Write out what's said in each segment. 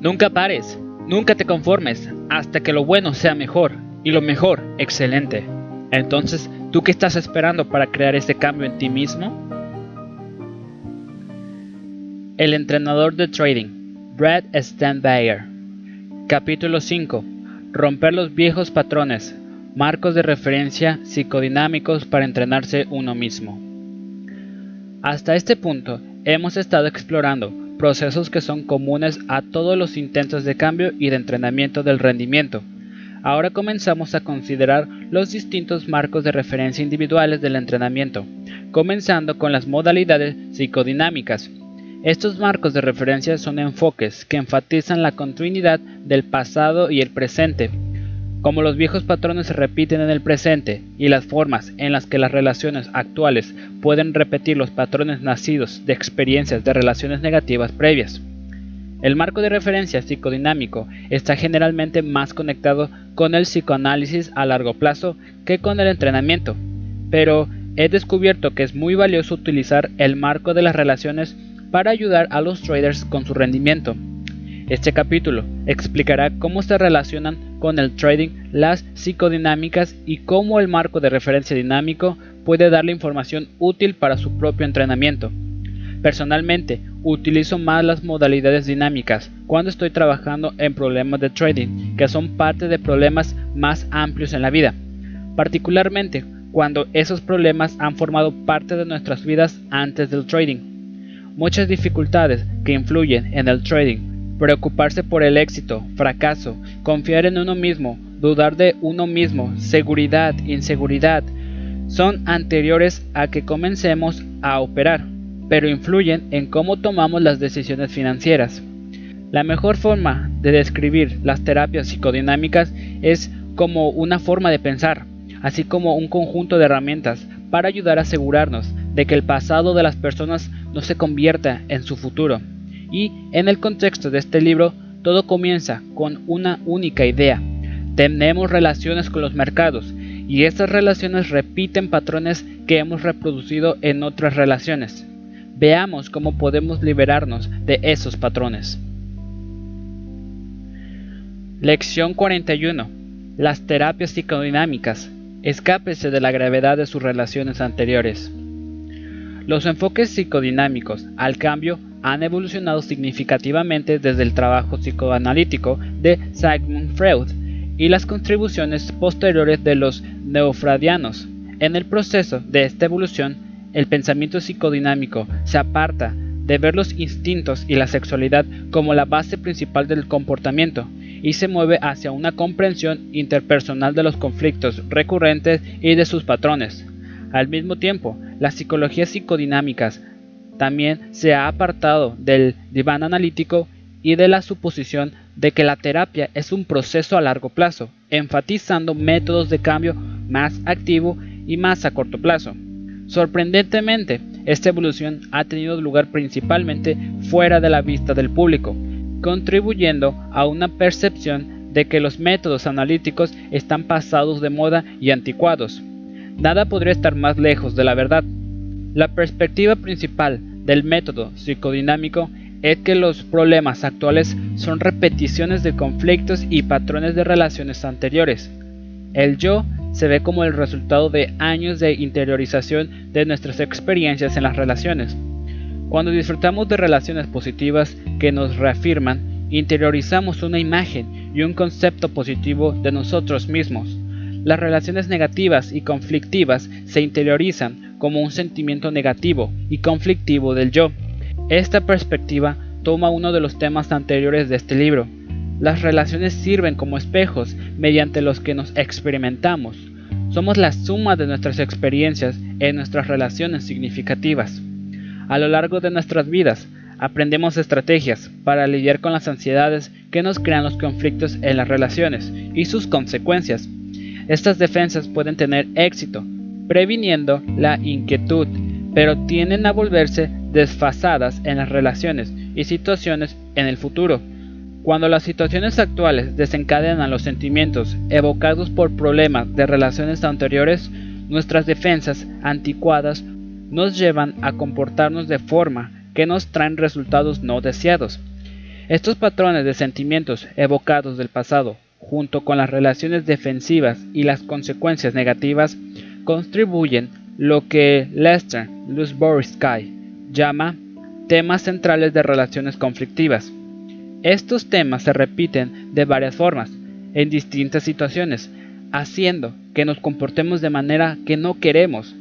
Nunca pares, nunca te conformes hasta que lo bueno sea mejor y lo mejor excelente. Entonces, ¿tú qué estás esperando para crear ese cambio en ti mismo? El entrenador de trading, Brad Standbayer. Capítulo 5. Romper los viejos patrones, marcos de referencia psicodinámicos para entrenarse uno mismo. Hasta este punto, hemos estado explorando procesos que son comunes a todos los intentos de cambio y de entrenamiento del rendimiento. Ahora comenzamos a considerar los distintos marcos de referencia individuales del entrenamiento, comenzando con las modalidades psicodinámicas. Estos marcos de referencia son enfoques que enfatizan la continuidad del pasado y el presente, como los viejos patrones se repiten en el presente y las formas en las que las relaciones actuales pueden repetir los patrones nacidos de experiencias de relaciones negativas previas. El marco de referencia psicodinámico está generalmente más conectado con el psicoanálisis a largo plazo que con el entrenamiento, pero he descubierto que es muy valioso utilizar el marco de las relaciones para ayudar a los traders con su rendimiento. Este capítulo explicará cómo se relacionan con el trading las psicodinámicas y cómo el marco de referencia dinámico puede darle información útil para su propio entrenamiento. Personalmente, utilizo más las modalidades dinámicas cuando estoy trabajando en problemas de trading, que son parte de problemas más amplios en la vida, particularmente cuando esos problemas han formado parte de nuestras vidas antes del trading. Muchas dificultades que influyen en el trading preocuparse por el éxito, fracaso, confiar en uno mismo, dudar de uno mismo, seguridad, inseguridad, son anteriores a que comencemos a operar, pero influyen en cómo tomamos las decisiones financieras. La mejor forma de describir las terapias psicodinámicas es como una forma de pensar, así como un conjunto de herramientas para ayudar a asegurarnos de que el pasado de las personas no se convierta en su futuro. Y en el contexto de este libro, todo comienza con una única idea. Tenemos relaciones con los mercados y estas relaciones repiten patrones que hemos reproducido en otras relaciones. Veamos cómo podemos liberarnos de esos patrones. Lección 41. Las terapias psicodinámicas. Escápese de la gravedad de sus relaciones anteriores. Los enfoques psicodinámicos al cambio han evolucionado significativamente desde el trabajo psicoanalítico de Sigmund Freud y las contribuciones posteriores de los neofradianos. En el proceso de esta evolución, el pensamiento psicodinámico se aparta de ver los instintos y la sexualidad como la base principal del comportamiento y se mueve hacia una comprensión interpersonal de los conflictos recurrentes y de sus patrones. Al mismo tiempo, las psicologías psicodinámicas también se ha apartado del diván analítico y de la suposición de que la terapia es un proceso a largo plazo, enfatizando métodos de cambio más activo y más a corto plazo. Sorprendentemente, esta evolución ha tenido lugar principalmente fuera de la vista del público, contribuyendo a una percepción de que los métodos analíticos están pasados de moda y anticuados. Nada podría estar más lejos de la verdad. La perspectiva principal del método psicodinámico es que los problemas actuales son repeticiones de conflictos y patrones de relaciones anteriores. El yo se ve como el resultado de años de interiorización de nuestras experiencias en las relaciones. Cuando disfrutamos de relaciones positivas que nos reafirman, interiorizamos una imagen y un concepto positivo de nosotros mismos. Las relaciones negativas y conflictivas se interiorizan como un sentimiento negativo y conflictivo del yo. Esta perspectiva toma uno de los temas anteriores de este libro. Las relaciones sirven como espejos mediante los que nos experimentamos. Somos la suma de nuestras experiencias en nuestras relaciones significativas. A lo largo de nuestras vidas, aprendemos estrategias para lidiar con las ansiedades que nos crean los conflictos en las relaciones y sus consecuencias. Estas defensas pueden tener éxito previniendo la inquietud, pero tienden a volverse desfasadas en las relaciones y situaciones en el futuro. Cuando las situaciones actuales desencadenan los sentimientos evocados por problemas de relaciones anteriores, nuestras defensas anticuadas nos llevan a comportarnos de forma que nos traen resultados no deseados. Estos patrones de sentimientos evocados del pasado, junto con las relaciones defensivas y las consecuencias negativas, contribuyen lo que Lester Lusborsky llama temas centrales de relaciones conflictivas. Estos temas se repiten de varias formas, en distintas situaciones, haciendo que nos comportemos de manera que no queremos.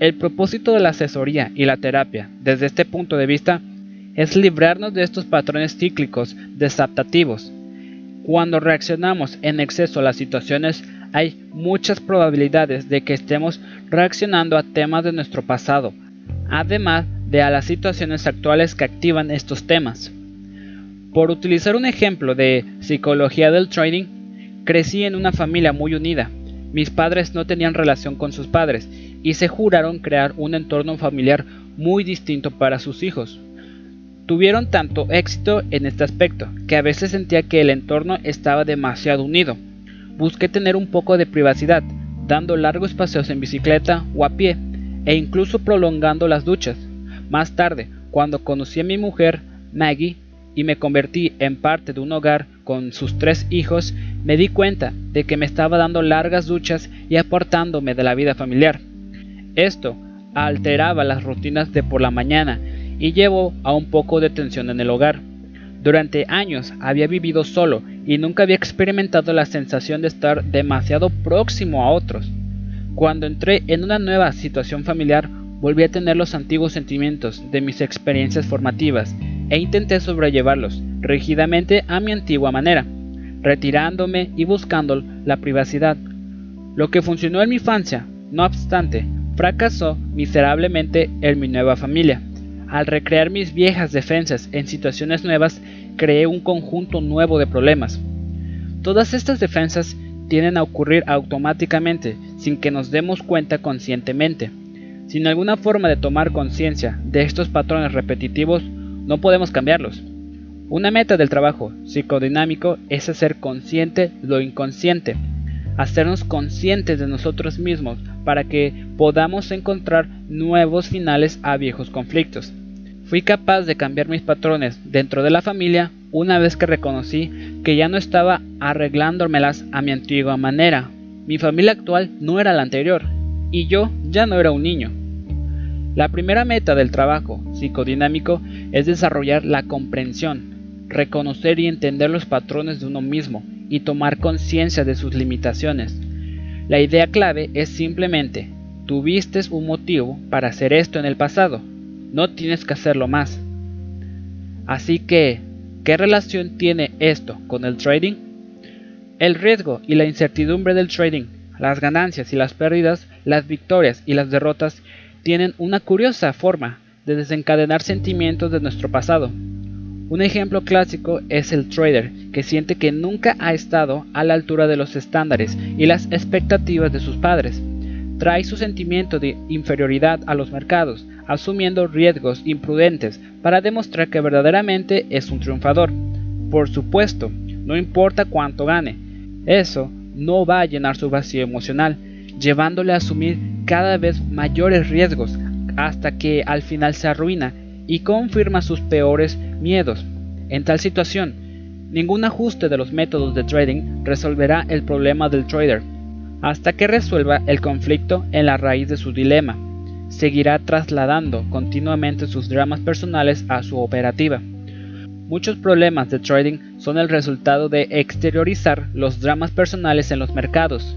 El propósito de la asesoría y la terapia, desde este punto de vista, es librarnos de estos patrones cíclicos desadaptativos. Cuando reaccionamos en exceso a las situaciones, hay muchas probabilidades de que estemos reaccionando a temas de nuestro pasado, además de a las situaciones actuales que activan estos temas. Por utilizar un ejemplo de psicología del trading, crecí en una familia muy unida. Mis padres no tenían relación con sus padres y se juraron crear un entorno familiar muy distinto para sus hijos. Tuvieron tanto éxito en este aspecto que a veces sentía que el entorno estaba demasiado unido. Busqué tener un poco de privacidad, dando largos paseos en bicicleta o a pie, e incluso prolongando las duchas. Más tarde, cuando conocí a mi mujer, Maggie, y me convertí en parte de un hogar con sus tres hijos, me di cuenta de que me estaba dando largas duchas y apartándome de la vida familiar. Esto alteraba las rutinas de por la mañana y llevó a un poco de tensión en el hogar. Durante años había vivido solo y nunca había experimentado la sensación de estar demasiado próximo a otros. Cuando entré en una nueva situación familiar, volví a tener los antiguos sentimientos de mis experiencias formativas e intenté sobrellevarlos rígidamente a mi antigua manera, retirándome y buscando la privacidad. Lo que funcionó en mi infancia, no obstante, fracasó miserablemente en mi nueva familia. Al recrear mis viejas defensas en situaciones nuevas, creé un conjunto nuevo de problemas. Todas estas defensas tienden a ocurrir automáticamente, sin que nos demos cuenta conscientemente. Sin alguna forma de tomar conciencia de estos patrones repetitivos, no podemos cambiarlos. Una meta del trabajo psicodinámico es hacer consciente lo inconsciente, hacernos conscientes de nosotros mismos para que podamos encontrar nuevos finales a viejos conflictos. Fui capaz de cambiar mis patrones dentro de la familia una vez que reconocí que ya no estaba arreglándomelas a mi antigua manera. Mi familia actual no era la anterior y yo ya no era un niño. La primera meta del trabajo psicodinámico es desarrollar la comprensión, reconocer y entender los patrones de uno mismo y tomar conciencia de sus limitaciones. La idea clave es simplemente, tuviste un motivo para hacer esto en el pasado, no tienes que hacerlo más. Así que, ¿qué relación tiene esto con el trading? El riesgo y la incertidumbre del trading, las ganancias y las pérdidas, las victorias y las derrotas tienen una curiosa forma de desencadenar sentimientos de nuestro pasado. Un ejemplo clásico es el trader que siente que nunca ha estado a la altura de los estándares y las expectativas de sus padres. Trae su sentimiento de inferioridad a los mercados, asumiendo riesgos imprudentes para demostrar que verdaderamente es un triunfador. Por supuesto, no importa cuánto gane, eso no va a llenar su vacío emocional, llevándole a asumir cada vez mayores riesgos hasta que al final se arruina y confirma sus peores miedos. En tal situación, ningún ajuste de los métodos de trading resolverá el problema del trader hasta que resuelva el conflicto en la raíz de su dilema seguirá trasladando continuamente sus dramas personales a su operativa. Muchos problemas de trading son el resultado de exteriorizar los dramas personales en los mercados.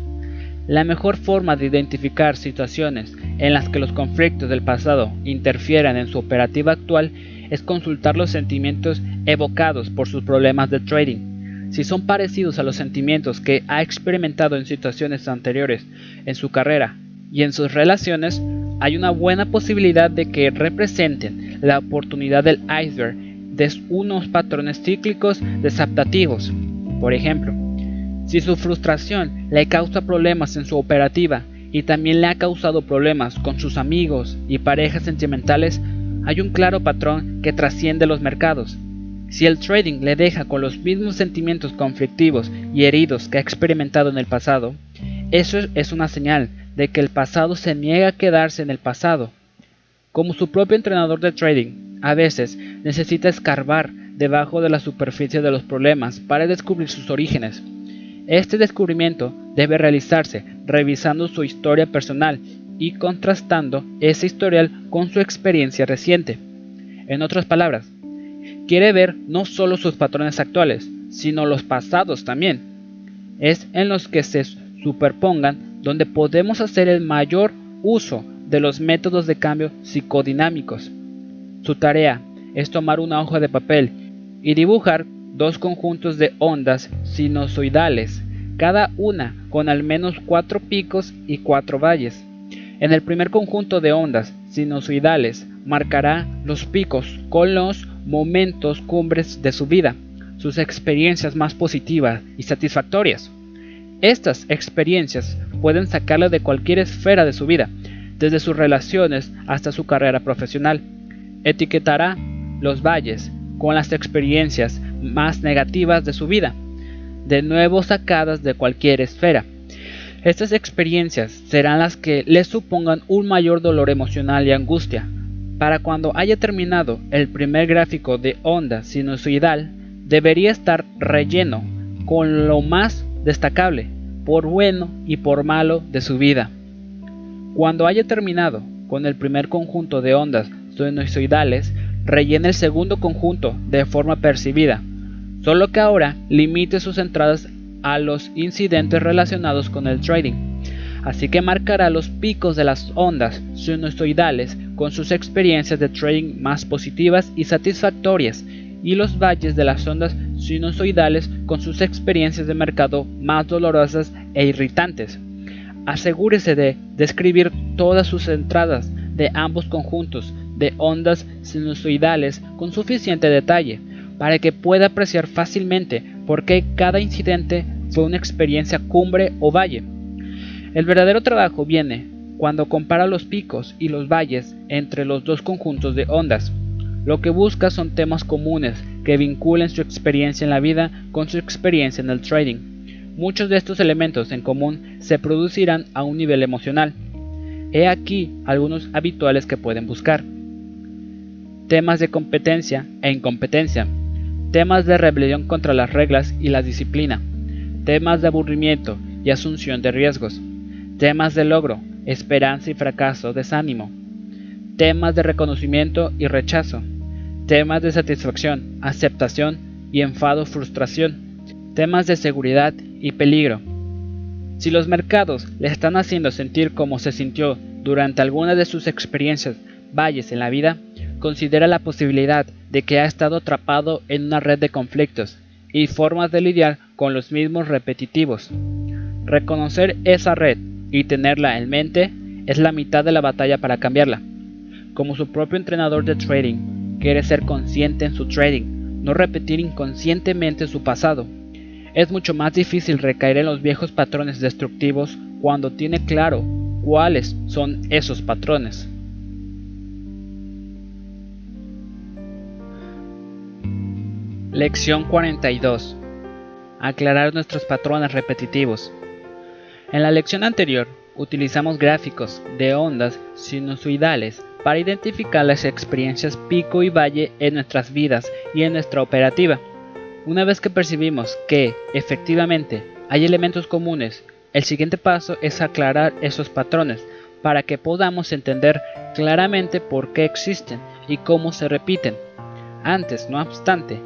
La mejor forma de identificar situaciones en las que los conflictos del pasado interfieran en su operativa actual es consultar los sentimientos evocados por sus problemas de trading. Si son parecidos a los sentimientos que ha experimentado en situaciones anteriores en su carrera y en sus relaciones, hay una buena posibilidad de que representen la oportunidad del iceberg de unos patrones cíclicos desadaptativos. Por ejemplo, si su frustración le causa problemas en su operativa y también le ha causado problemas con sus amigos y parejas sentimentales, hay un claro patrón que trasciende los mercados. Si el trading le deja con los mismos sentimientos conflictivos y heridos que ha experimentado en el pasado, eso es una señal de que el pasado se niega a quedarse en el pasado. Como su propio entrenador de trading, a veces necesita escarbar debajo de la superficie de los problemas para descubrir sus orígenes. Este descubrimiento debe realizarse revisando su historia personal y contrastando ese historial con su experiencia reciente. En otras palabras, quiere ver no solo sus patrones actuales, sino los pasados también. Es en los que se superpongan donde podemos hacer el mayor uso de los métodos de cambio psicodinámicos. Su tarea es tomar una hoja de papel y dibujar dos conjuntos de ondas sinusoidales, cada una con al menos cuatro picos y cuatro valles. En el primer conjunto de ondas sinusoidales marcará los picos con los momentos cumbres de su vida, sus experiencias más positivas y satisfactorias. Estas experiencias pueden sacarle de cualquier esfera de su vida, desde sus relaciones hasta su carrera profesional. Etiquetará los valles con las experiencias más negativas de su vida, de nuevo sacadas de cualquier esfera. Estas experiencias serán las que le supongan un mayor dolor emocional y angustia. Para cuando haya terminado el primer gráfico de onda sinusoidal, debería estar relleno con lo más destacable, por bueno y por malo de su vida. Cuando haya terminado con el primer conjunto de ondas sinusoidales, rellene el segundo conjunto de forma percibida, solo que ahora limite sus entradas a los incidentes relacionados con el trading. Así que marcará los picos de las ondas sinusoidales con sus experiencias de trading más positivas y satisfactorias y los valles de las ondas sinusoidales con sus experiencias de mercado más dolorosas e irritantes. Asegúrese de describir todas sus entradas de ambos conjuntos de ondas sinusoidales con suficiente detalle para que pueda apreciar fácilmente por qué cada incidente fue una experiencia cumbre o valle. El verdadero trabajo viene cuando compara los picos y los valles entre los dos conjuntos de ondas. Lo que busca son temas comunes que vinculen su experiencia en la vida con su experiencia en el trading. Muchos de estos elementos en común se producirán a un nivel emocional. He aquí algunos habituales que pueden buscar. Temas de competencia e incompetencia. Temas de rebelión contra las reglas y la disciplina temas de aburrimiento y asunción de riesgos, temas de logro, esperanza y fracaso, desánimo, temas de reconocimiento y rechazo, temas de satisfacción, aceptación y enfado, frustración, temas de seguridad y peligro. Si los mercados le están haciendo sentir como se sintió durante alguna de sus experiencias valles en la vida, considera la posibilidad de que ha estado atrapado en una red de conflictos y formas de lidiar con los mismos repetitivos. Reconocer esa red y tenerla en mente es la mitad de la batalla para cambiarla. Como su propio entrenador de trading, quiere ser consciente en su trading, no repetir inconscientemente su pasado. Es mucho más difícil recaer en los viejos patrones destructivos cuando tiene claro cuáles son esos patrones. Lección 42. Aclarar nuestros patrones repetitivos. En la lección anterior utilizamos gráficos de ondas sinusoidales para identificar las experiencias pico y valle en nuestras vidas y en nuestra operativa. Una vez que percibimos que, efectivamente, hay elementos comunes, el siguiente paso es aclarar esos patrones para que podamos entender claramente por qué existen y cómo se repiten. Antes, no obstante,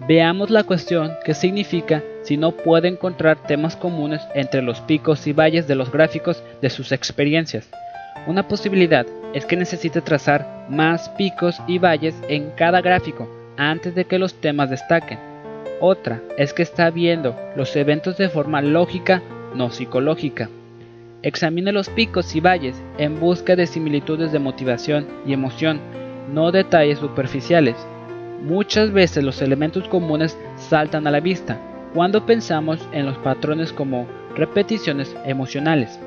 Veamos la cuestión que significa si no puede encontrar temas comunes entre los picos y valles de los gráficos de sus experiencias. Una posibilidad es que necesite trazar más picos y valles en cada gráfico antes de que los temas destaquen. Otra es que está viendo los eventos de forma lógica, no psicológica. Examine los picos y valles en busca de similitudes de motivación y emoción, no detalles superficiales. Muchas veces los elementos comunes saltan a la vista cuando pensamos en los patrones como repeticiones emocionales.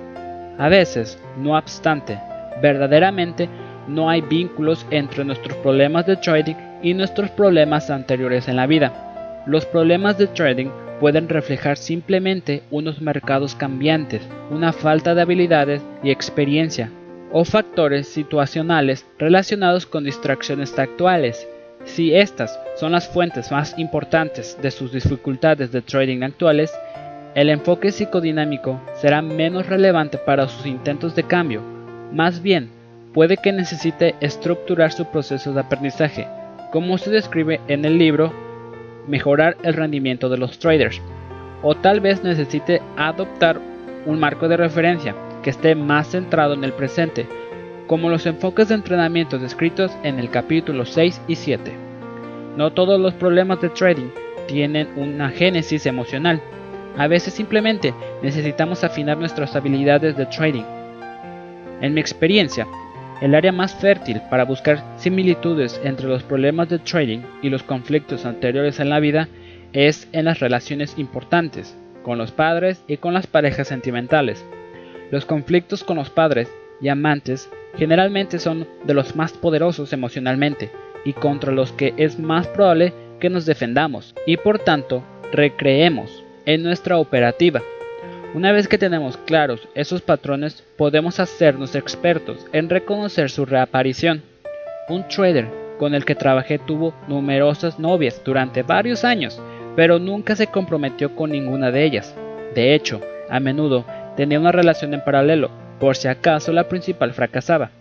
A veces, no obstante, verdaderamente no hay vínculos entre nuestros problemas de trading y nuestros problemas anteriores en la vida. Los problemas de trading pueden reflejar simplemente unos mercados cambiantes, una falta de habilidades y experiencia, o factores situacionales relacionados con distracciones actuales Si estas son las fuentes más importantes de sus dificultades de trading actuales, el enfoque psicodinámico será menos relevante para sus intentos de cambio, más bien puede que necesite estructurar su proceso de aprendizaje, como se describe en el libro Mejorar el rendimiento de los traders, o tal vez necesite adoptar un marco de referencia que esté más centrado en el presente, como los enfoques de entrenamiento descritos en el capítulo 6 y 7. No todos los problemas de trading tienen una génesis emocional. A veces simplemente necesitamos afinar nuestras habilidades de trading. En mi experiencia, el área más fértil para buscar similitudes entre los problemas de trading y los conflictos anteriores en la vida es en las relaciones importantes, con los padres y con las parejas sentimentales. Los conflictos con los padres y amantes generalmente son de los más poderosos emocionalmente y contra los que es más probable que nos defendamos y por tanto recreemos en nuestra operativa una vez que tenemos claros esos patrones, podemos hacernos expertos en reconocer su reaparición. Un trader con el que trabajé tuvo numerosas novias durante varios años, pero nunca se comprometió con ninguna de ellas. De hecho, a menudo tenía una relación en paralelo, por si acaso la principal fracasaba.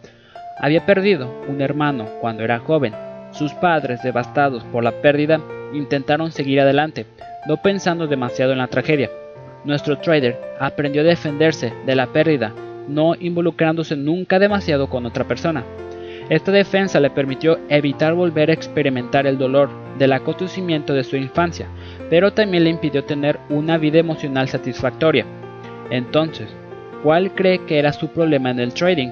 Había perdido un hermano cuando era joven. Sus padres, devastados por la pérdida, intentaron seguir adelante, no pensando demasiado en la tragedia. Nuestro trader aprendió a defenderse de la pérdida, no involucrándose nunca demasiado con otra persona. Esta defensa le permitió evitar volver a experimentar el dolor del acontecimiento de su infancia, pero también le impidió tener una vida emocional satisfactoria. Entonces, ¿cuál cree que era su problema en el trading?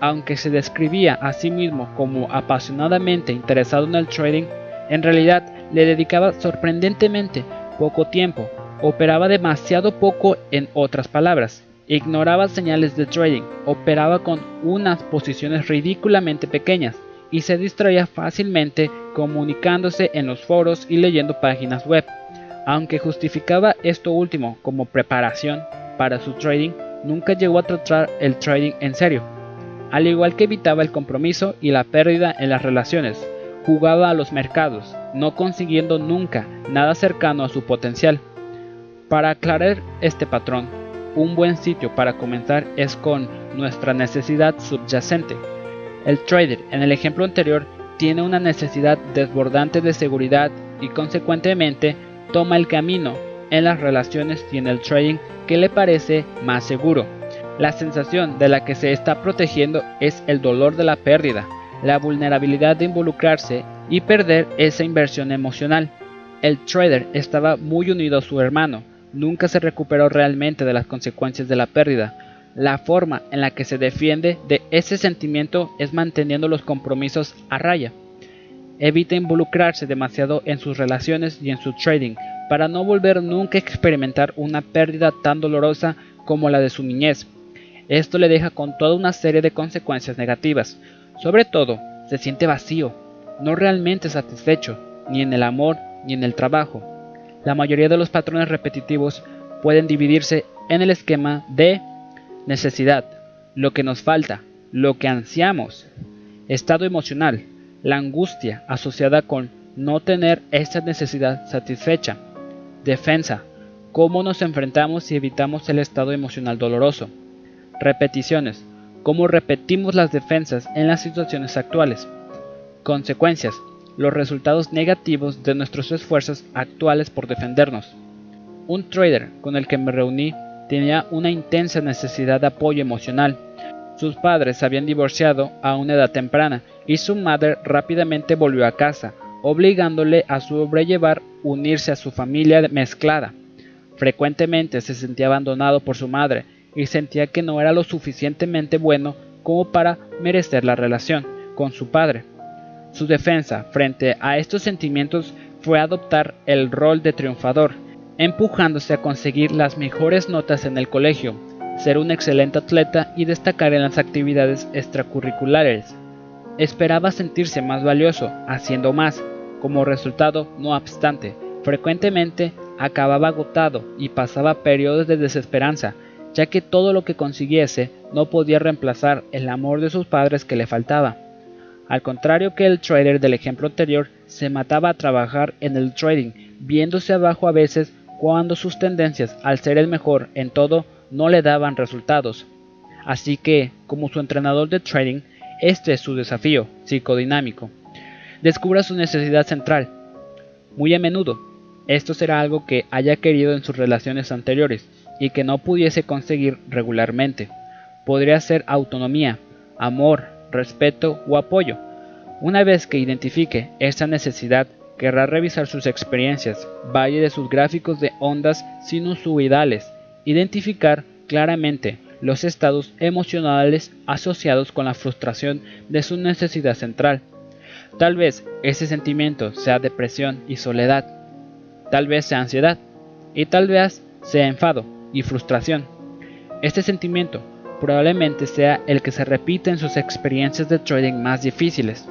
Aunque se describía a sí mismo como apasionadamente interesado en el trading, en realidad le dedicaba sorprendentemente poco tiempo Operaba demasiado poco en otras palabras. Ignoraba señales de trading, operaba con unas posiciones ridículamente pequeñas y se distraía fácilmente comunicándose en los foros y leyendo páginas web. Aunque justificaba esto último como preparación para su trading, nunca llegó a tratar el trading en serio. Al igual que evitaba el compromiso y la pérdida en las relaciones, jugaba a los mercados, no consiguiendo nunca nada cercano a su potencial. Para aclarar este patrón, un buen sitio para comenzar es con nuestra necesidad subyacente. El trader, en el ejemplo anterior, tiene una necesidad desbordante de seguridad y consecuentemente toma el camino en las relaciones y en el trading que le parece más seguro. La sensación de la que se está protegiendo es el dolor de la pérdida, la vulnerabilidad de involucrarse y perder esa inversión emocional. El trader estaba muy unido a su hermano, nunca se recuperó realmente de las consecuencias de la pérdida. La forma en la que se defiende de ese sentimiento es manteniendo los compromisos a raya. Evita involucrarse demasiado en sus relaciones y en su trading para no volver nunca a experimentar una pérdida tan dolorosa como la de su niñez. Esto le deja con toda una serie de consecuencias negativas. Sobre todo, se siente vacío, no realmente satisfecho, ni en el amor ni en el trabajo. La mayoría de los patrones repetitivos pueden dividirse en el esquema de necesidad, lo que nos falta, lo que ansiamos, estado emocional, la angustia asociada con no tener esa necesidad satisfecha, defensa, cómo nos enfrentamos y evitamos el estado emocional doloroso, repeticiones, cómo repetimos las defensas en las situaciones actuales, consecuencias, los resultados negativos de nuestros esfuerzos actuales por defendernos. Un trader con el que me reuní tenía una intensa necesidad de apoyo emocional. Sus padres habían divorciado a una edad temprana y su madre rápidamente volvió a casa, obligándole a sobrellevar unirse a su familia mezclada. Frecuentemente se sentía abandonado por su madre y sentía que no era lo suficientemente bueno como para merecer la relación con su padre. Su defensa frente a estos sentimientos fue adoptar el rol de triunfador, empujándose a conseguir las mejores notas en el colegio, ser un excelente atleta y destacar en las actividades extracurriculares. Esperaba sentirse más valioso, haciendo más. Como resultado, no obstante, frecuentemente acababa agotado y pasaba periodos de desesperanza, ya que todo lo que consiguiese no podía reemplazar el amor de sus padres que le faltaba. Al contrario que el trader del ejemplo anterior, se mataba a trabajar en el trading, viéndose abajo a veces cuando sus tendencias, al ser el mejor en todo, no le daban resultados. Así que, como su entrenador de trading, este es su desafío psicodinámico. Descubra su necesidad central. Muy a menudo, esto será algo que haya querido en sus relaciones anteriores y que no pudiese conseguir regularmente. Podría ser autonomía, amor, respeto o apoyo. Una vez que identifique esa necesidad, querrá revisar sus experiencias, valle de sus gráficos de ondas sinusoidales, identificar claramente los estados emocionales asociados con la frustración de su necesidad central. Tal vez ese sentimiento sea depresión y soledad, tal vez sea ansiedad, y tal vez sea enfado y frustración. Este sentimiento probablemente sea el que se repite en sus experiencias de trading más difíciles.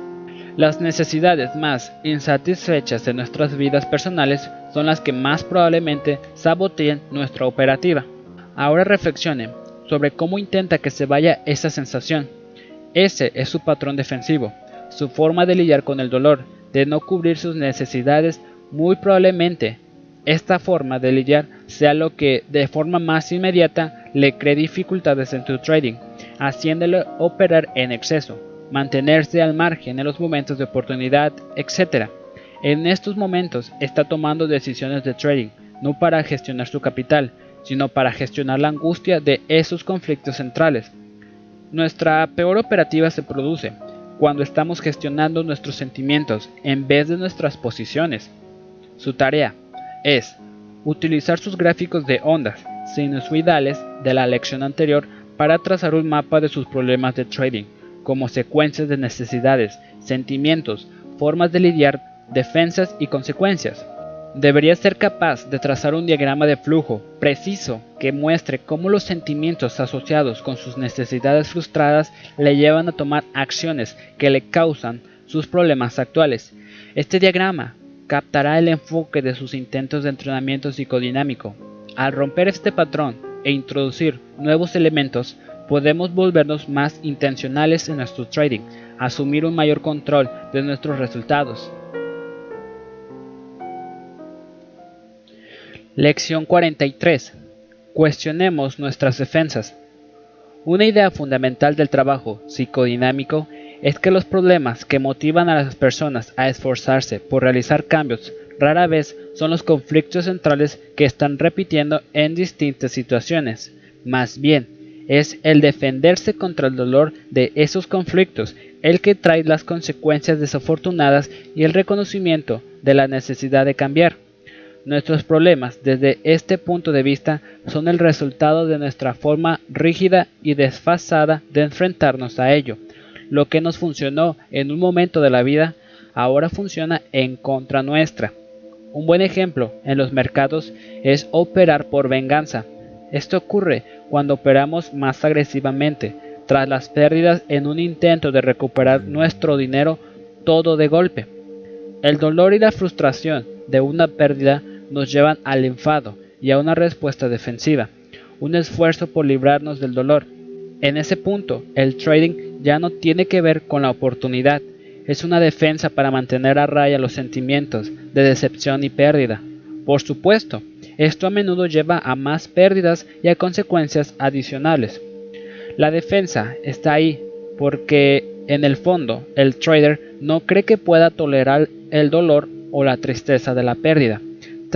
Las necesidades más insatisfechas de nuestras vidas personales son las que más probablemente saboteen nuestra operativa. Ahora reflexione sobre cómo intenta que se vaya esa sensación. Ese es su patrón defensivo, su forma de lidiar con el dolor, de no cubrir sus necesidades. Muy probablemente esta forma de lidiar sea lo que de forma más inmediata le cree dificultades en tu trading, haciéndole operar en exceso mantenerse al margen en los momentos de oportunidad, etc. En estos momentos está tomando decisiones de trading, no para gestionar su capital, sino para gestionar la angustia de esos conflictos centrales. Nuestra peor operativa se produce cuando estamos gestionando nuestros sentimientos en vez de nuestras posiciones. Su tarea es utilizar sus gráficos de ondas sinusoidales de la lección anterior para trazar un mapa de sus problemas de trading como secuencias de necesidades, sentimientos, formas de lidiar, defensas y consecuencias. Debería ser capaz de trazar un diagrama de flujo preciso que muestre cómo los sentimientos asociados con sus necesidades frustradas le llevan a tomar acciones que le causan sus problemas actuales. Este diagrama captará el enfoque de sus intentos de entrenamiento psicodinámico. Al romper este patrón e introducir nuevos elementos, podemos volvernos más intencionales en nuestro trading, asumir un mayor control de nuestros resultados. Lección 43. Cuestionemos nuestras defensas. Una idea fundamental del trabajo psicodinámico es que los problemas que motivan a las personas a esforzarse por realizar cambios rara vez son los conflictos centrales que están repitiendo en distintas situaciones. Más bien, es el defenderse contra el dolor de esos conflictos, el que trae las consecuencias desafortunadas y el reconocimiento de la necesidad de cambiar. Nuestros problemas desde este punto de vista son el resultado de nuestra forma rígida y desfasada de enfrentarnos a ello. Lo que nos funcionó en un momento de la vida ahora funciona en contra nuestra. Un buen ejemplo en los mercados es operar por venganza. Esto ocurre cuando operamos más agresivamente, tras las pérdidas en un intento de recuperar nuestro dinero todo de golpe. El dolor y la frustración de una pérdida nos llevan al enfado y a una respuesta defensiva, un esfuerzo por librarnos del dolor. En ese punto, el trading ya no tiene que ver con la oportunidad, es una defensa para mantener a raya los sentimientos de decepción y pérdida. Por supuesto, esto a menudo lleva a más pérdidas y a consecuencias adicionales. La defensa está ahí porque en el fondo el trader no cree que pueda tolerar el dolor o la tristeza de la pérdida.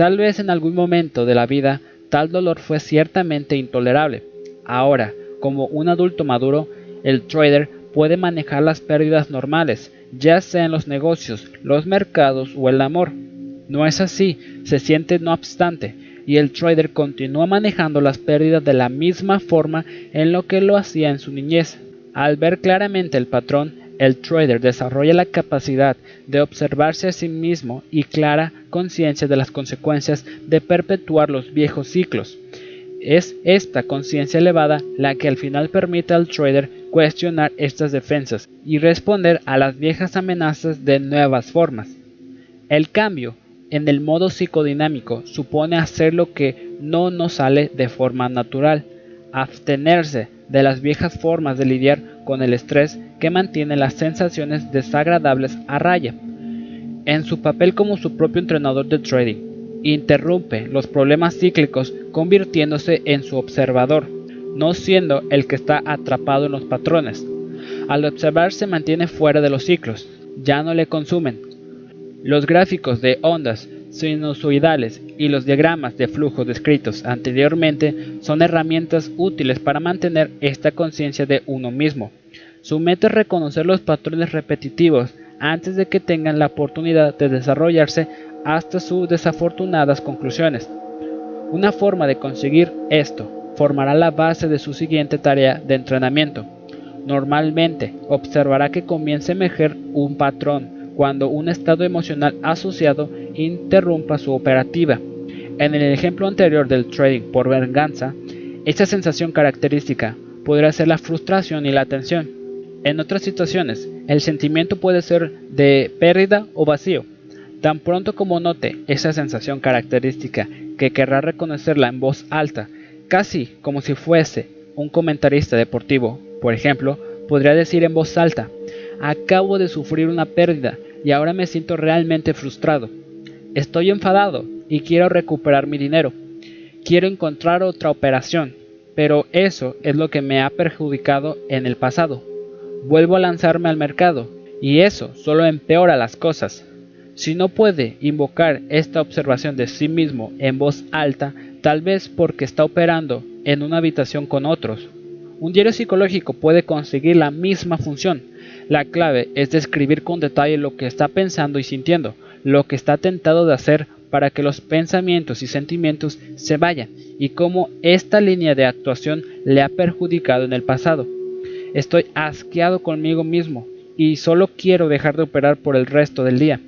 Tal vez en algún momento de la vida tal dolor fue ciertamente intolerable. Ahora, como un adulto maduro, el trader puede manejar las pérdidas normales, ya sea en los negocios, los mercados o el amor. No es así, se siente no obstante y el trader continúa manejando las pérdidas de la misma forma en lo que lo hacía en su niñez. Al ver claramente el patrón, el trader desarrolla la capacidad de observarse a sí mismo y clara conciencia de las consecuencias de perpetuar los viejos ciclos. Es esta conciencia elevada la que al final permite al trader cuestionar estas defensas y responder a las viejas amenazas de nuevas formas. El cambio en el modo psicodinámico supone hacer lo que no nos sale de forma natural, abstenerse de las viejas formas de lidiar con el estrés que mantiene las sensaciones desagradables a raya. En su papel como su propio entrenador de trading, interrumpe los problemas cíclicos convirtiéndose en su observador, no siendo el que está atrapado en los patrones. Al observar se mantiene fuera de los ciclos, ya no le consumen. Los gráficos de ondas sinusoidales y los diagramas de flujo descritos anteriormente son herramientas útiles para mantener esta conciencia de uno mismo. Su meta es reconocer los patrones repetitivos antes de que tengan la oportunidad de desarrollarse hasta sus desafortunadas conclusiones. Una forma de conseguir esto formará la base de su siguiente tarea de entrenamiento. Normalmente observará que comienza a emerger un patrón cuando un estado emocional asociado interrumpa su operativa. En el ejemplo anterior del trading por venganza, esta sensación característica podría ser la frustración y la tensión. En otras situaciones, el sentimiento puede ser de pérdida o vacío. Tan pronto como note esa sensación característica que querrá reconocerla en voz alta, casi como si fuese un comentarista deportivo, por ejemplo, podría decir en voz alta, acabo de sufrir una pérdida y ahora me siento realmente frustrado. Estoy enfadado y quiero recuperar mi dinero. Quiero encontrar otra operación, pero eso es lo que me ha perjudicado en el pasado. Vuelvo a lanzarme al mercado y eso solo empeora las cosas. Si no puede invocar esta observación de sí mismo en voz alta, tal vez porque está operando en una habitación con otros. Un diario psicológico puede conseguir la misma función. La clave es describir con detalle lo que está pensando y sintiendo, lo que está tentado de hacer para que los pensamientos y sentimientos se vayan y cómo esta línea de actuación le ha perjudicado en el pasado. Estoy asqueado conmigo mismo y solo quiero dejar de operar por el resto del día.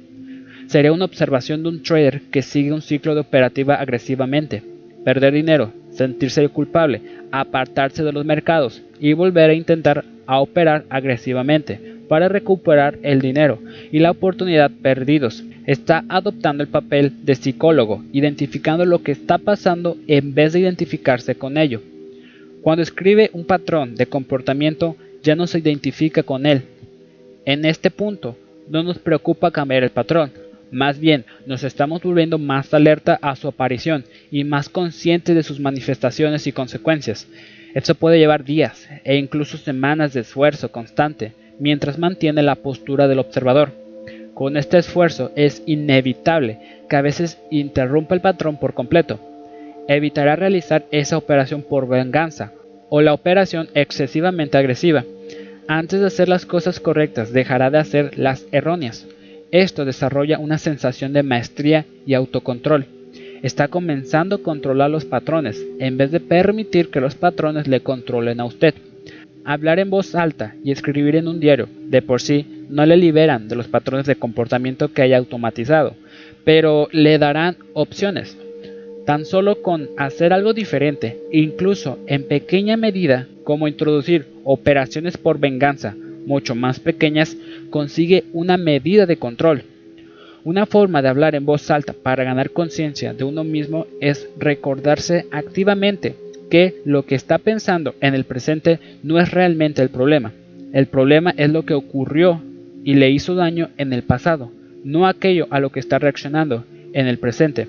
Sería una observación de un trader que sigue un ciclo de operativa agresivamente. Perder dinero, sentirse culpable, apartarse de los mercados y volver a intentar a operar agresivamente para recuperar el dinero y la oportunidad perdidos está adoptando el papel de psicólogo, identificando lo que está pasando en vez de identificarse con ello. Cuando escribe un patrón de comportamiento, ya no se identifica con él. En este punto, no nos preocupa cambiar el patrón, más bien nos estamos volviendo más alerta a su aparición y más conscientes de sus manifestaciones y consecuencias. Esto puede llevar días e incluso semanas de esfuerzo constante mientras mantiene la postura del observador. Con este esfuerzo es inevitable que a veces interrumpa el patrón por completo. Evitará realizar esa operación por venganza o la operación excesivamente agresiva. Antes de hacer las cosas correctas dejará de hacer las erróneas. Esto desarrolla una sensación de maestría y autocontrol. Está comenzando a controlar los patrones en vez de permitir que los patrones le controlen a usted. Hablar en voz alta y escribir en un diario de por sí no le liberan de los patrones de comportamiento que haya automatizado, pero le darán opciones. Tan solo con hacer algo diferente, incluso en pequeña medida, como introducir operaciones por venganza mucho más pequeñas, consigue una medida de control. Una forma de hablar en voz alta para ganar conciencia de uno mismo es recordarse activamente que lo que está pensando en el presente no es realmente el problema. El problema es lo que ocurrió y le hizo daño en el pasado, no aquello a lo que está reaccionando en el presente.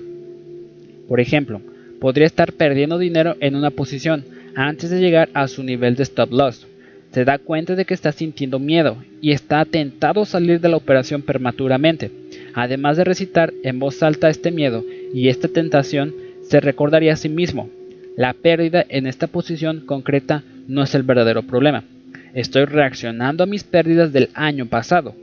Por ejemplo, podría estar perdiendo dinero en una posición antes de llegar a su nivel de stop loss. Se da cuenta de que está sintiendo miedo y está tentado a salir de la operación prematuramente. Además de recitar en voz alta este miedo y esta tentación, se recordaría a sí mismo la pérdida en esta posición concreta no es el verdadero problema. Estoy reaccionando a mis pérdidas del año pasado.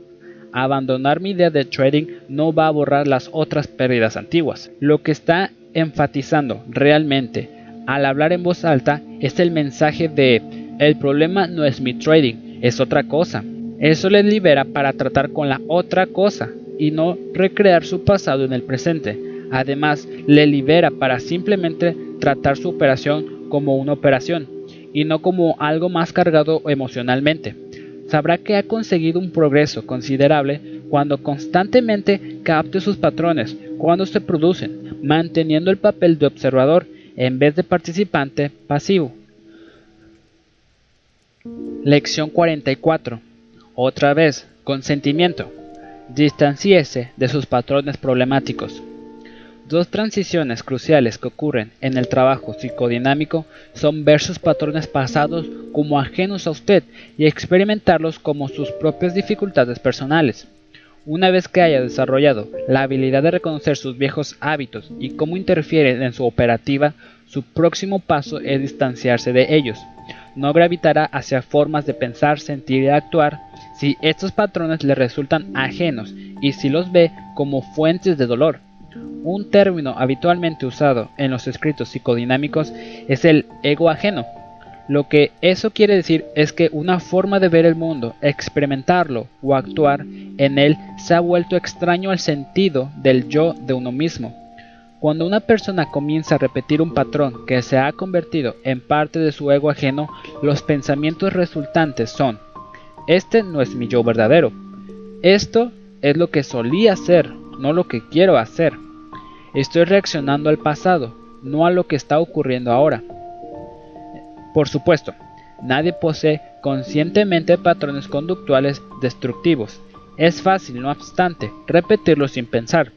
Abandonar mi idea de trading no va a borrar las otras pérdidas antiguas. Lo que está enfatizando realmente al hablar en voz alta es el mensaje de el problema no es mi trading, es otra cosa. Eso le libera para tratar con la otra cosa y no recrear su pasado en el presente. Además, le libera para simplemente tratar su operación como una operación y no como algo más cargado emocionalmente. Sabrá que ha conseguido un progreso considerable cuando constantemente capte sus patrones cuando se producen, manteniendo el papel de observador en vez de participante pasivo. Lección 44. Otra vez, consentimiento. Distanciese de sus patrones problemáticos. Dos transiciones cruciales que ocurren en el trabajo psicodinámico son ver sus patrones pasados como ajenos a usted y experimentarlos como sus propias dificultades personales. Una vez que haya desarrollado la habilidad de reconocer sus viejos hábitos y cómo interfieren en su operativa, su próximo paso es distanciarse de ellos. No gravitará hacia formas de pensar, sentir y actuar si estos patrones le resultan ajenos y si los ve como fuentes de dolor. Un término habitualmente usado en los escritos psicodinámicos es el ego ajeno. Lo que eso quiere decir es que una forma de ver el mundo, experimentarlo o actuar en él se ha vuelto extraño al sentido del yo de uno mismo. Cuando una persona comienza a repetir un patrón que se ha convertido en parte de su ego ajeno, los pensamientos resultantes son, este no es mi yo verdadero, esto es lo que solía ser, no lo que quiero hacer. Estoy reaccionando al pasado, no a lo que está ocurriendo ahora. Por supuesto, nadie posee conscientemente patrones conductuales destructivos. Es fácil, no obstante, repetirlos sin pensar.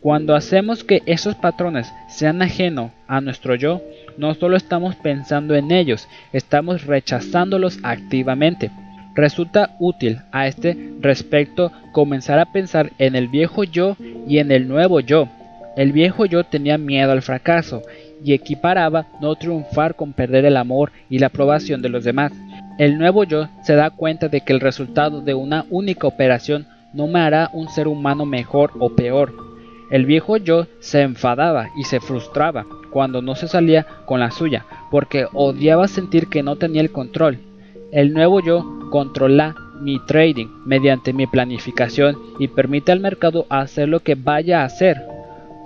Cuando hacemos que esos patrones sean ajenos a nuestro yo, no solo estamos pensando en ellos, estamos rechazándolos activamente. Resulta útil a este respecto comenzar a pensar en el viejo yo y en el nuevo yo, el viejo yo tenía miedo al fracaso y equiparaba no triunfar con perder el amor y la aprobación de los demás. El nuevo yo se da cuenta de que el resultado de una única operación no me hará un ser humano mejor o peor. El viejo yo se enfadaba y se frustraba cuando no se salía con la suya, porque odiaba sentir que no tenía el control. El nuevo yo controla mi trading mediante mi planificación y permite al mercado hacer lo que vaya a hacer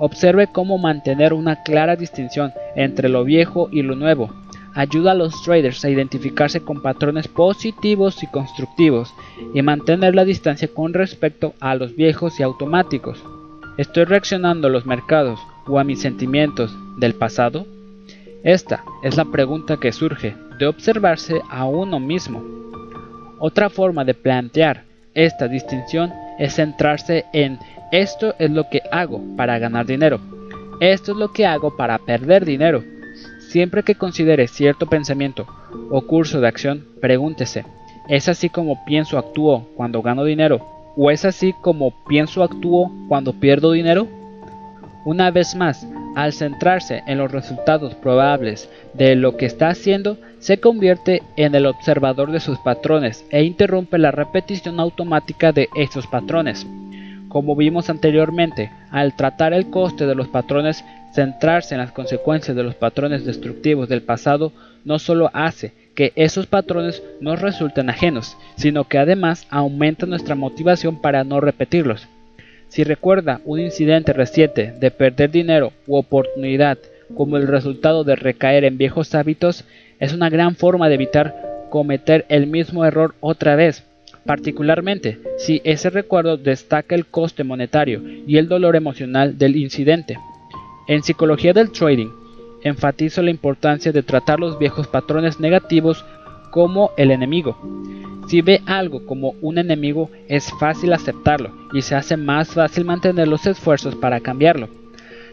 Observe cómo mantener una clara distinción entre lo viejo y lo nuevo. Ayuda a los traders a identificarse con patrones positivos y constructivos y mantener la distancia con respecto a los viejos y automáticos. ¿Estoy reaccionando a los mercados o a mis sentimientos del pasado? Esta es la pregunta que surge de observarse a uno mismo. Otra forma de plantear esta distinción es centrarse en esto es lo que hago para ganar dinero. Esto es lo que hago para perder dinero. Siempre que considere cierto pensamiento o curso de acción, pregúntese, ¿es así como pienso actúo cuando gano dinero? ¿O es así como pienso actúo cuando pierdo dinero? Una vez más, al centrarse en los resultados probables de lo que está haciendo, se convierte en el observador de sus patrones e interrumpe la repetición automática de esos patrones. Como vimos anteriormente, al tratar el coste de los patrones, centrarse en las consecuencias de los patrones destructivos del pasado no solo hace que esos patrones nos resulten ajenos, sino que además aumenta nuestra motivación para no repetirlos. Si recuerda un incidente reciente de perder dinero u oportunidad como el resultado de recaer en viejos hábitos, es una gran forma de evitar cometer el mismo error otra vez particularmente si ese recuerdo destaca el coste monetario y el dolor emocional del incidente. En psicología del trading, enfatizo la importancia de tratar los viejos patrones negativos como el enemigo. Si ve algo como un enemigo, es fácil aceptarlo y se hace más fácil mantener los esfuerzos para cambiarlo.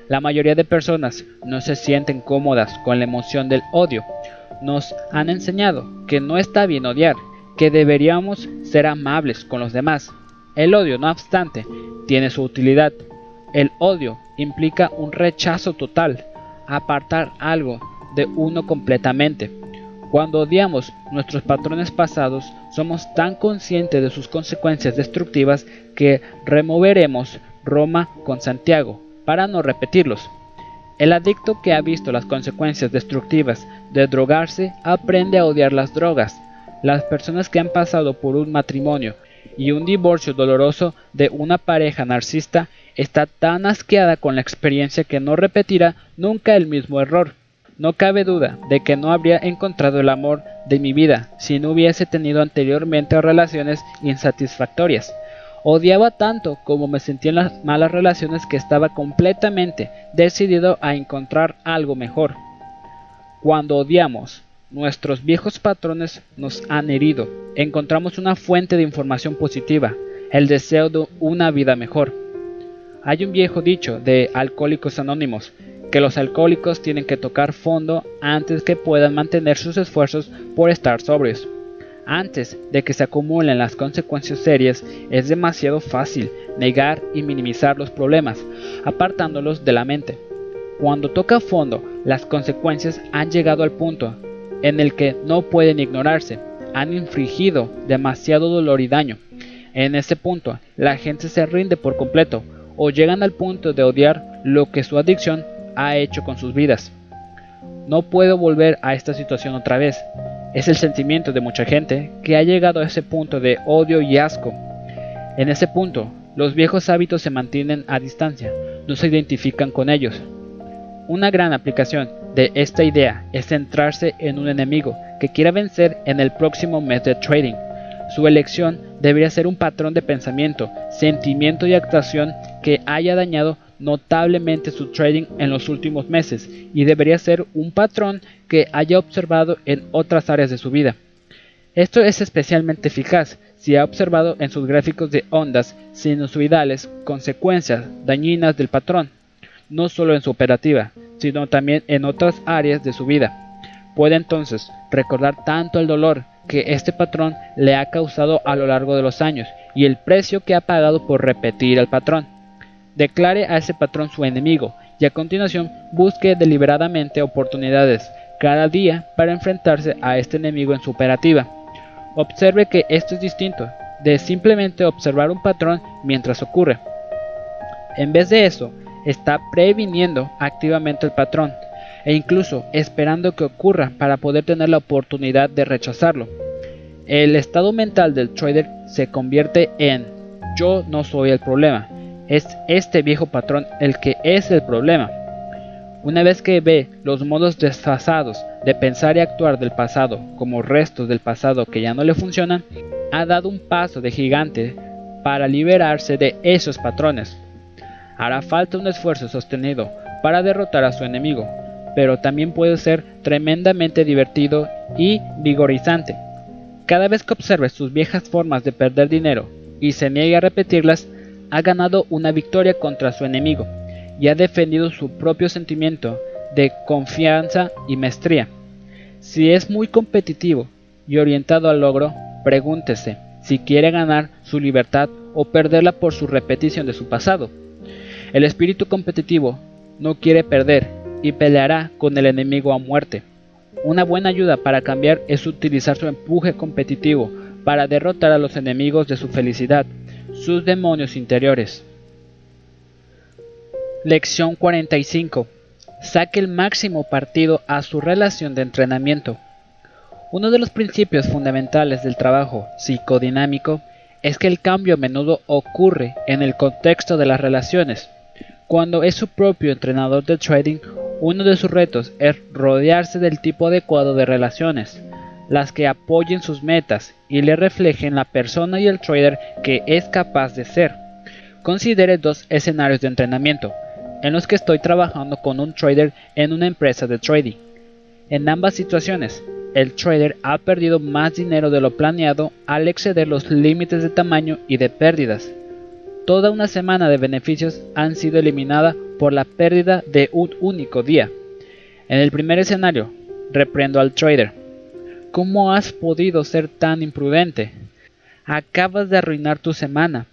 La mayoría de personas no se sienten cómodas con la emoción del odio. Nos han enseñado que no está bien odiar que deberíamos ser amables con los demás. El odio, no obstante, tiene su utilidad. El odio implica un rechazo total, apartar algo de uno completamente. Cuando odiamos nuestros patrones pasados, somos tan conscientes de sus consecuencias destructivas que removeremos Roma con Santiago para no repetirlos. El adicto que ha visto las consecuencias destructivas de drogarse aprende a odiar las drogas las personas que han pasado por un matrimonio y un divorcio doloroso de una pareja narcisista está tan asqueada con la experiencia que no repetirá nunca el mismo error. No cabe duda de que no habría encontrado el amor de mi vida si no hubiese tenido anteriormente relaciones insatisfactorias. Odiaba tanto como me sentía en las malas relaciones que estaba completamente decidido a encontrar algo mejor. Cuando odiamos nuestros viejos patrones nos han herido, encontramos una fuente de información positiva, el deseo de una vida mejor. Hay un viejo dicho de Alcohólicos Anónimos, que los alcohólicos tienen que tocar fondo antes que puedan mantener sus esfuerzos por estar sobrios. Antes de que se acumulen las consecuencias serias, es demasiado fácil negar y minimizar los problemas, apartándolos de la mente. Cuando toca fondo, las consecuencias han llegado al punto en el que no pueden ignorarse, han infligido demasiado dolor y daño. En ese punto, la gente se rinde por completo o llegan al punto de odiar lo que su adicción ha hecho con sus vidas. No puedo volver a esta situación otra vez. Es el sentimiento de mucha gente que ha llegado a ese punto de odio y asco. En ese punto, los viejos hábitos se mantienen a distancia, no se identifican con ellos. Una gran aplicación de esta idea es centrarse en un enemigo que quiera vencer en el próximo mes de trading. Su elección debería ser un patrón de pensamiento, sentimiento y actuación que haya dañado notablemente su trading en los últimos meses y debería ser un patrón que haya observado en otras áreas de su vida. Esto es especialmente eficaz si ha observado en sus gráficos de ondas sinusoidales consecuencias dañinas del patrón, no solo en su operativa, sino también en otras áreas de su vida. Puede entonces recordar tanto el dolor que este patrón le ha causado a lo largo de los años y el precio que ha pagado por repetir el patrón. Declare a ese patrón su enemigo y a continuación busque deliberadamente oportunidades cada día para enfrentarse a este enemigo en su operativa. Observe que esto es distinto de simplemente observar un patrón mientras ocurre. En vez de eso, está previniendo activamente el patrón e incluso esperando que ocurra para poder tener la oportunidad de rechazarlo. El estado mental del trader se convierte en yo no soy el problema, es este viejo patrón el que es el problema. Una vez que ve los modos desfasados de pensar y actuar del pasado como restos del pasado que ya no le funcionan, ha dado un paso de gigante para liberarse de esos patrones. Hará falta un esfuerzo sostenido para derrotar a su enemigo, pero también puede ser tremendamente divertido y vigorizante. Cada vez que observe sus viejas formas de perder dinero y se niegue a repetirlas, ha ganado una victoria contra su enemigo y ha defendido su propio sentimiento de confianza y maestría. Si es muy competitivo y orientado al logro, pregúntese si quiere ganar su libertad o perderla por su repetición de su pasado. El espíritu competitivo no quiere perder y peleará con el enemigo a muerte. Una buena ayuda para cambiar es utilizar su empuje competitivo para derrotar a los enemigos de su felicidad, sus demonios interiores. Lección 45. Saque el máximo partido a su relación de entrenamiento. Uno de los principios fundamentales del trabajo psicodinámico es que el cambio a menudo ocurre en el contexto de las relaciones. Cuando es su propio entrenador de trading, uno de sus retos es rodearse del tipo adecuado de relaciones, las que apoyen sus metas y le reflejen la persona y el trader que es capaz de ser. Considere dos escenarios de entrenamiento en los que estoy trabajando con un trader en una empresa de trading. En ambas situaciones, el trader ha perdido más dinero de lo planeado al exceder los límites de tamaño y de pérdidas. Toda una semana de beneficios han sido eliminada por la pérdida de un único día. En el primer escenario, reprendo al trader. ¿Cómo has podido ser tan imprudente? Acabas de arruinar tu semana.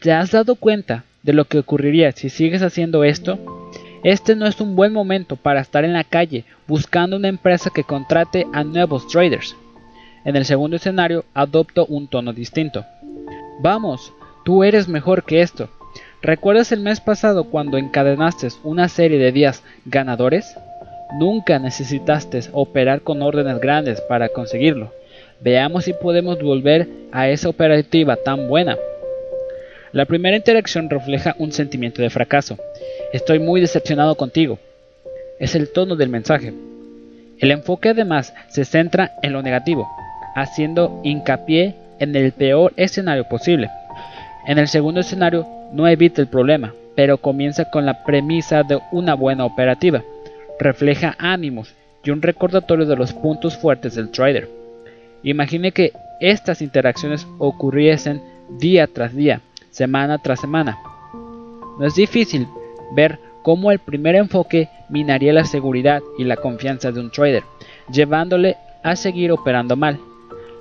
¿Te has dado cuenta de lo que ocurriría si sigues haciendo esto? Este no es un buen momento para estar en la calle buscando una empresa que contrate a nuevos traders. En el segundo escenario adopto un tono distinto. Vamos, tú eres mejor que esto. ¿Recuerdas el mes pasado cuando encadenaste una serie de días ganadores? Nunca necesitaste operar con órdenes grandes para conseguirlo. Veamos si podemos volver a esa operativa tan buena. La primera interacción refleja un sentimiento de fracaso. Estoy muy decepcionado contigo. Es el tono del mensaje. El enfoque además se centra en lo negativo, haciendo hincapié en el peor escenario posible. En el segundo escenario no evita el problema, pero comienza con la premisa de una buena operativa. Refleja ánimos y un recordatorio de los puntos fuertes del trader. Imagine que estas interacciones ocurriesen día tras día, semana tras semana. No es difícil ver cómo el primer enfoque minaría la seguridad y la confianza de un trader, llevándole a seguir operando mal.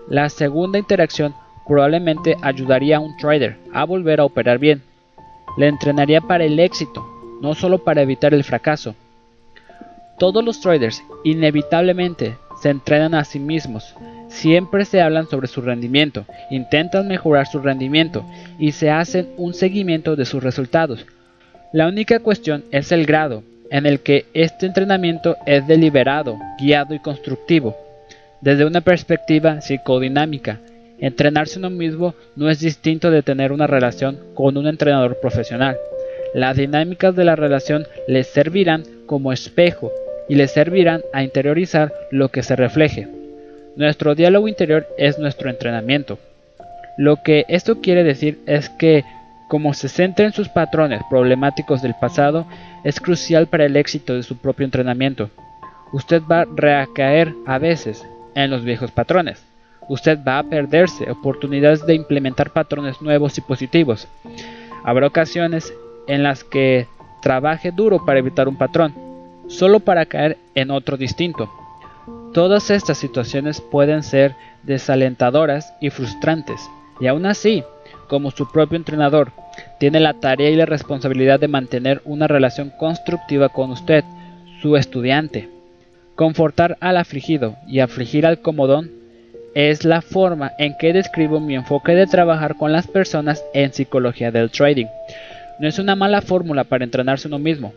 La segunda interacción probablemente ayudaría a un trader a volver a operar bien. Le entrenaría para el éxito, no solo para evitar el fracaso. Todos los traders inevitablemente se entrenan a sí mismos, siempre se hablan sobre su rendimiento, intentan mejorar su rendimiento y se hacen un seguimiento de sus resultados. La única cuestión es el grado en el que este entrenamiento es deliberado, guiado y constructivo. Desde una perspectiva psicodinámica, entrenarse uno mismo no es distinto de tener una relación con un entrenador profesional. Las dinámicas de la relación les servirán como espejo y les servirán a interiorizar lo que se refleje. Nuestro diálogo interior es nuestro entrenamiento. Lo que esto quiere decir es que como se centra en sus patrones problemáticos del pasado, es crucial para el éxito de su propio entrenamiento. Usted va a recaer a veces en los viejos patrones. Usted va a perderse oportunidades de implementar patrones nuevos y positivos. Habrá ocasiones en las que trabaje duro para evitar un patrón, solo para caer en otro distinto. Todas estas situaciones pueden ser desalentadoras y frustrantes, y aún así, como su propio entrenador, tiene la tarea y la responsabilidad de mantener una relación constructiva con usted, su estudiante. Confortar al afligido y afligir al comodón es la forma en que describo mi enfoque de trabajar con las personas en psicología del trading. No es una mala fórmula para entrenarse uno mismo,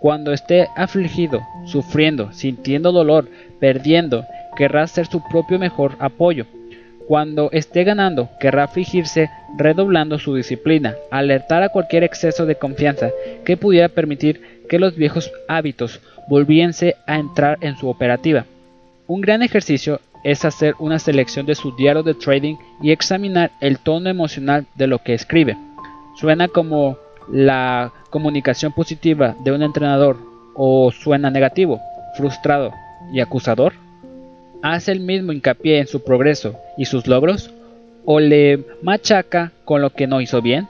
cuando esté afligido, sufriendo, sintiendo dolor, perdiendo, querrá ser su propio mejor apoyo. Cuando esté ganando, querrá afligirse redoblando su disciplina, alertar a cualquier exceso de confianza que pudiera permitir que los viejos hábitos volviese a entrar en su operativa. Un gran ejercicio es hacer una selección de su diario de trading y examinar el tono emocional de lo que escribe. Suena como la comunicación positiva de un entrenador o suena negativo, frustrado y acusador? ¿Hace el mismo hincapié en su progreso y sus logros? ¿O le machaca con lo que no hizo bien?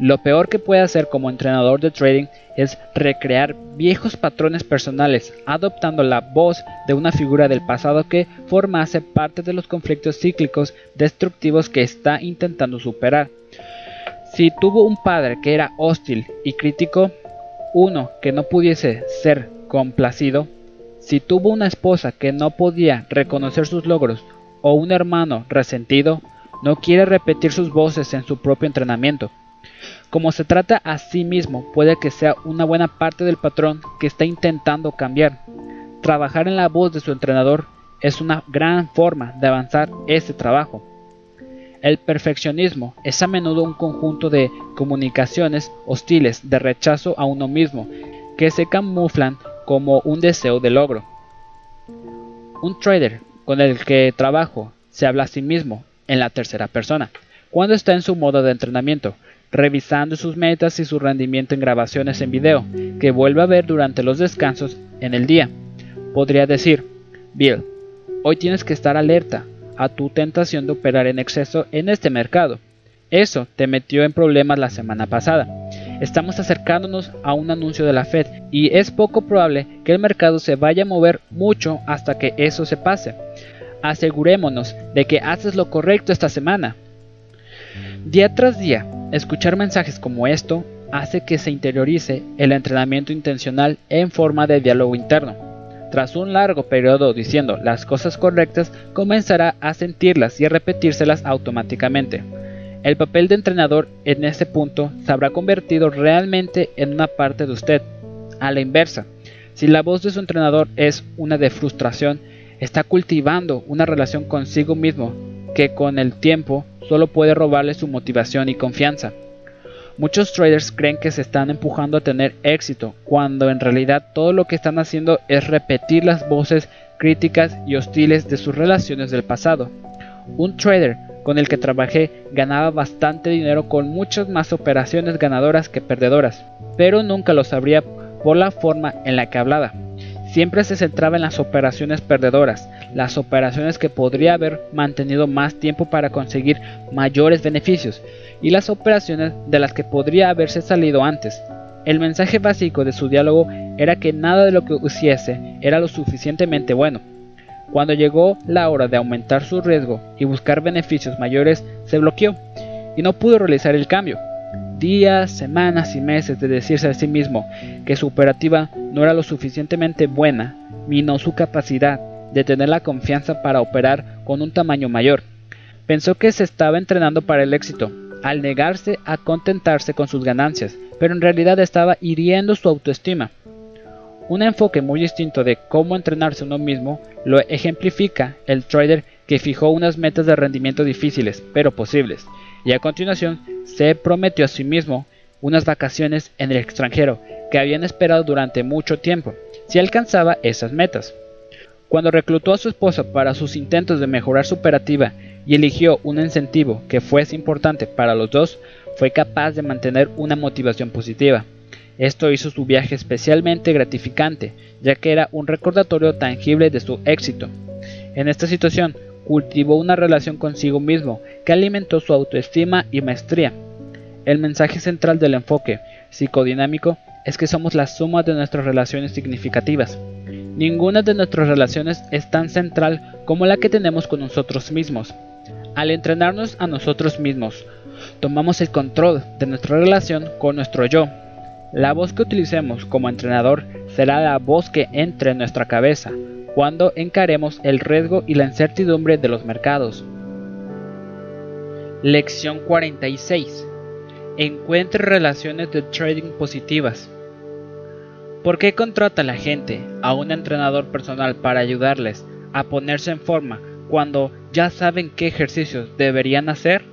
Lo peor que puede hacer como entrenador de trading es recrear viejos patrones personales, adoptando la voz de una figura del pasado que formase parte de los conflictos cíclicos destructivos que está intentando superar. Si tuvo un padre que era hostil y crítico, uno que no pudiese ser complacido, si tuvo una esposa que no podía reconocer sus logros o un hermano resentido, no quiere repetir sus voces en su propio entrenamiento. Como se trata a sí mismo, puede que sea una buena parte del patrón que está intentando cambiar. Trabajar en la voz de su entrenador es una gran forma de avanzar ese trabajo. El perfeccionismo es a menudo un conjunto de comunicaciones hostiles de rechazo a uno mismo que se camuflan como un deseo de logro. Un trader con el que trabajo se habla a sí mismo en la tercera persona cuando está en su modo de entrenamiento, revisando sus metas y su rendimiento en grabaciones en video que vuelve a ver durante los descansos en el día. Podría decir, Bill, hoy tienes que estar alerta, a tu tentación de operar en exceso en este mercado. Eso te metió en problemas la semana pasada. Estamos acercándonos a un anuncio de la Fed y es poco probable que el mercado se vaya a mover mucho hasta que eso se pase. Asegurémonos de que haces lo correcto esta semana. Día tras día, escuchar mensajes como esto hace que se interiorice el entrenamiento intencional en forma de diálogo interno. Tras un largo periodo diciendo las cosas correctas, comenzará a sentirlas y a repetírselas automáticamente. El papel de entrenador en este punto se habrá convertido realmente en una parte de usted. A la inversa, si la voz de su entrenador es una de frustración, está cultivando una relación consigo mismo que con el tiempo solo puede robarle su motivación y confianza. Muchos traders creen que se están empujando a tener éxito, cuando en realidad todo lo que están haciendo es repetir las voces críticas y hostiles de sus relaciones del pasado. Un trader con el que trabajé ganaba bastante dinero con muchas más operaciones ganadoras que perdedoras, pero nunca lo sabría por la forma en la que hablaba. siempre se centraba en las operaciones perdedoras, las operaciones que podría haber mantenido más tiempo para conseguir mayores beneficios y las operaciones de las que podría haberse salido antes. El mensaje básico de su diálogo era que nada de lo que hiciese era lo suficientemente bueno. Cuando llegó la hora de aumentar su riesgo y buscar beneficios mayores, se bloqueó y no pudo realizar el cambio. Días, semanas y meses de decirse a sí mismo que su operativa no era lo suficientemente buena, minó su capacidad de tener la confianza para operar con un tamaño mayor. Pensó que se estaba entrenando para el éxito, al negarse a contentarse con sus ganancias, pero en realidad estaba hiriendo su autoestima. Un enfoque muy distinto de cómo entrenarse uno mismo lo ejemplifica el trader que fijó unas metas de rendimiento difíciles, pero posibles, y a continuación se prometió a sí mismo unas vacaciones en el extranjero que habían esperado durante mucho tiempo, si alcanzaba esas metas. Cuando reclutó a su esposa para sus intentos de mejorar su operativa y eligió un incentivo que fuese importante para los dos, fue capaz de mantener una motivación positiva. Esto hizo su viaje especialmente gratificante, ya que era un recordatorio tangible de su éxito. En esta situación, cultivó una relación consigo mismo que alimentó su autoestima y maestría. El mensaje central del enfoque psicodinámico es que somos la suma de nuestras relaciones significativas. Ninguna de nuestras relaciones es tan central como la que tenemos con nosotros mismos. Al entrenarnos a nosotros mismos, tomamos el control de nuestra relación con nuestro yo. La voz que utilicemos como entrenador será la voz que entre en nuestra cabeza cuando encaremos el riesgo y la incertidumbre de los mercados. Lección 46. Encuentre relaciones de trading positivas. ¿Por qué contrata la gente a un entrenador personal para ayudarles a ponerse en forma cuando ya saben qué ejercicios deberían hacer?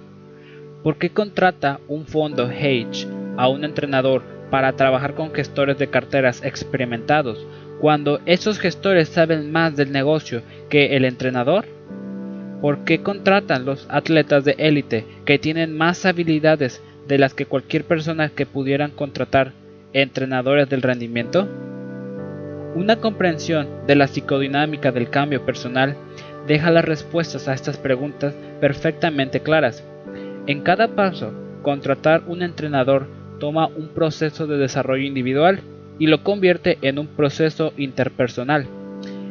¿Por qué contrata un fondo Hedge a un entrenador para trabajar con gestores de carteras experimentados cuando esos gestores saben más del negocio que el entrenador? ¿Por qué contratan los atletas de élite que tienen más habilidades de las que cualquier persona que pudieran contratar entrenadores del rendimiento? Una comprensión de la psicodinámica del cambio personal deja las respuestas a estas preguntas perfectamente claras. En cada paso, contratar un entrenador toma un proceso de desarrollo individual y lo convierte en un proceso interpersonal.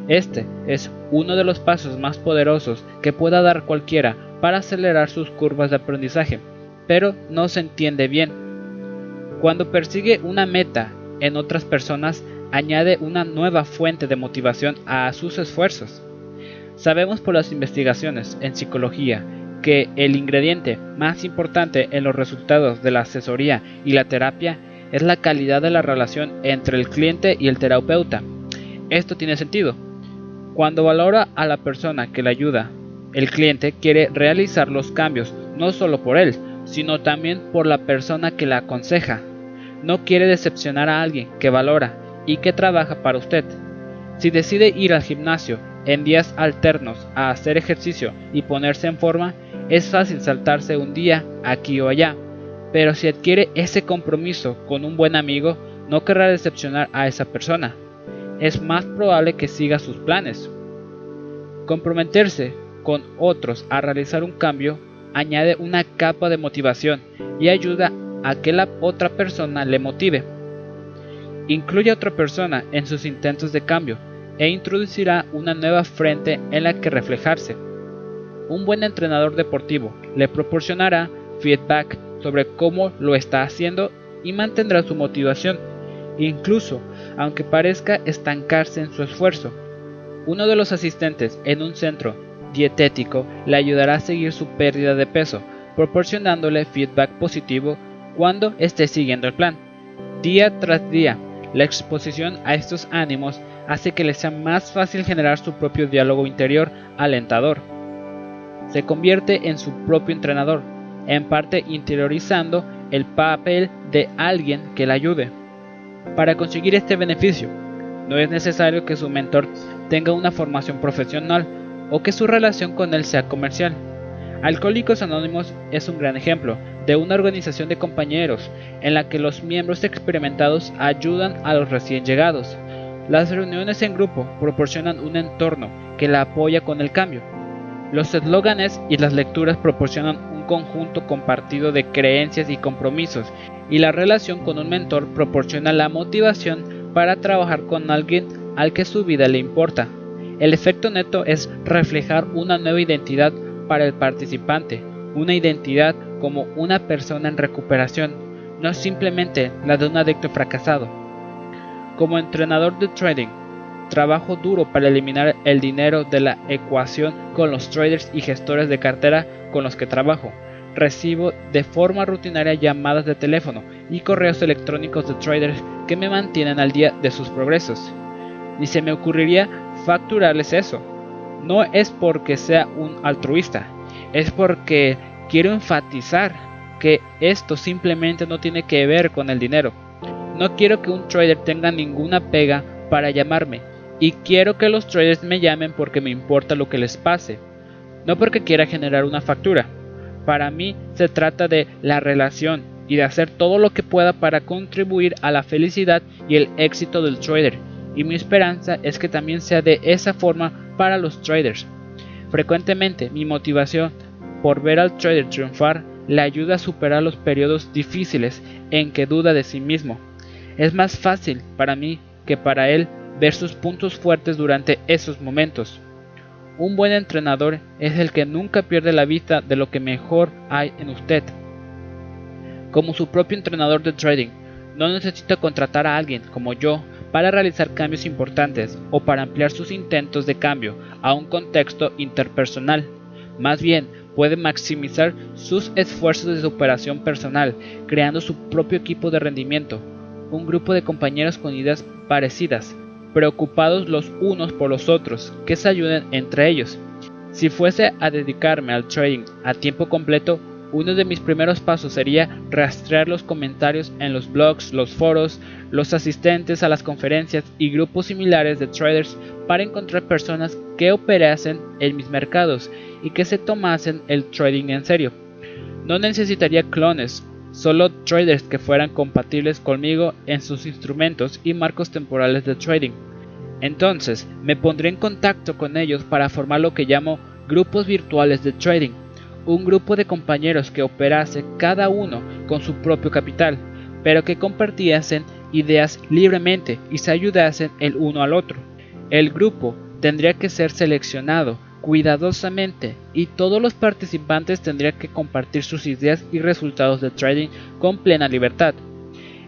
Este es uno de los pasos más poderosos que pueda dar cualquiera para acelerar sus curvas de aprendizaje, pero no se entiende bien cuando persigue una meta en otras personas, añade una nueva fuente de motivación a sus esfuerzos. Sabemos por las investigaciones en psicología que el ingrediente más importante en los resultados de la asesoría y la terapia es la calidad de la relación entre el cliente y el terapeuta. Esto tiene sentido. Cuando valora a la persona que le ayuda, el cliente quiere realizar los cambios no solo por él, sino también por la persona que la aconseja. No quiere decepcionar a alguien que valora y que trabaja para usted. Si decide ir al gimnasio en días alternos a hacer ejercicio y ponerse en forma, es fácil saltarse un día aquí o allá, pero si adquiere ese compromiso con un buen amigo, no querrá decepcionar a esa persona. Es más probable que siga sus planes. Comprometerse con otros a realizar un cambio añade una capa de motivación y ayuda a que la otra persona le motive. Incluye a otra persona en sus intentos de cambio e introducirá una nueva frente en la que reflejarse. Un buen entrenador deportivo le proporcionará feedback sobre cómo lo está haciendo y mantendrá su motivación, incluso aunque parezca estancarse en su esfuerzo. Uno de los asistentes en un centro dietético le ayudará a seguir su pérdida de peso, proporcionándole feedback positivo cuando esté siguiendo el plan. Día tras día, la exposición a estos ánimos hace que le sea más fácil generar su propio diálogo interior alentador. Se convierte en su propio entrenador, en parte interiorizando el papel de alguien que le ayude. Para conseguir este beneficio, no es necesario que su mentor tenga una formación profesional o que su relación con él sea comercial. Alcohólicos Anónimos es un gran ejemplo de una organización de compañeros en la que los miembros experimentados ayudan a los recién llegados. Las reuniones en grupo proporcionan un entorno que la apoya con el cambio. Los eslóganes y las lecturas proporcionan un conjunto compartido de creencias y compromisos, y la relación con un mentor proporciona la motivación para trabajar con alguien al que su vida le importa. El efecto neto es reflejar una nueva identidad para el participante, una identidad como una persona en recuperación, no simplemente la de un adicto fracasado. Como entrenador de trading, trabajo duro para eliminar el dinero de la ecuación con los traders y gestores de cartera con los que trabajo. Recibo de forma rutinaria llamadas de teléfono y correos electrónicos de traders que me mantienen al día de sus progresos. Ni se me ocurriría facturarles eso. No es porque sea un altruista, es porque quiero enfatizar que esto simplemente no tiene que ver con el dinero. No quiero que un trader tenga ninguna pega para llamarme y quiero que los traders me llamen porque me importa lo que les pase, no porque quiera generar una factura. Para mí se trata de la relación y de hacer todo lo que pueda para contribuir a la felicidad y el éxito del trader y mi esperanza es que también sea de esa forma para los traders. Frecuentemente mi motivación por ver al trader triunfar le ayuda a superar los periodos difíciles en que duda de sí mismo. Es más fácil para mí que para él ver sus puntos fuertes durante esos momentos. Un buen entrenador es el que nunca pierde la vista de lo que mejor hay en usted. Como su propio entrenador de trading, no necesita contratar a alguien como yo para realizar cambios importantes o para ampliar sus intentos de cambio a un contexto interpersonal. Más bien, puede maximizar sus esfuerzos de superación personal, creando su propio equipo de rendimiento, un grupo de compañeros con ideas parecidas, preocupados los unos por los otros, que se ayuden entre ellos. Si fuese a dedicarme al trading a tiempo completo, uno de mis primeros pasos sería rastrear los comentarios en los blogs, los foros, los asistentes a las conferencias y grupos similares de traders para encontrar personas que operasen en mis mercados y que se tomasen el trading en serio. No necesitaría clones, solo traders que fueran compatibles conmigo en sus instrumentos y marcos temporales de trading. Entonces me pondré en contacto con ellos para formar lo que llamo grupos virtuales de trading un grupo de compañeros que operase cada uno con su propio capital, pero que compartiesen ideas libremente y se ayudasen el uno al otro. El grupo tendría que ser seleccionado cuidadosamente y todos los participantes tendrían que compartir sus ideas y resultados de trading con plena libertad.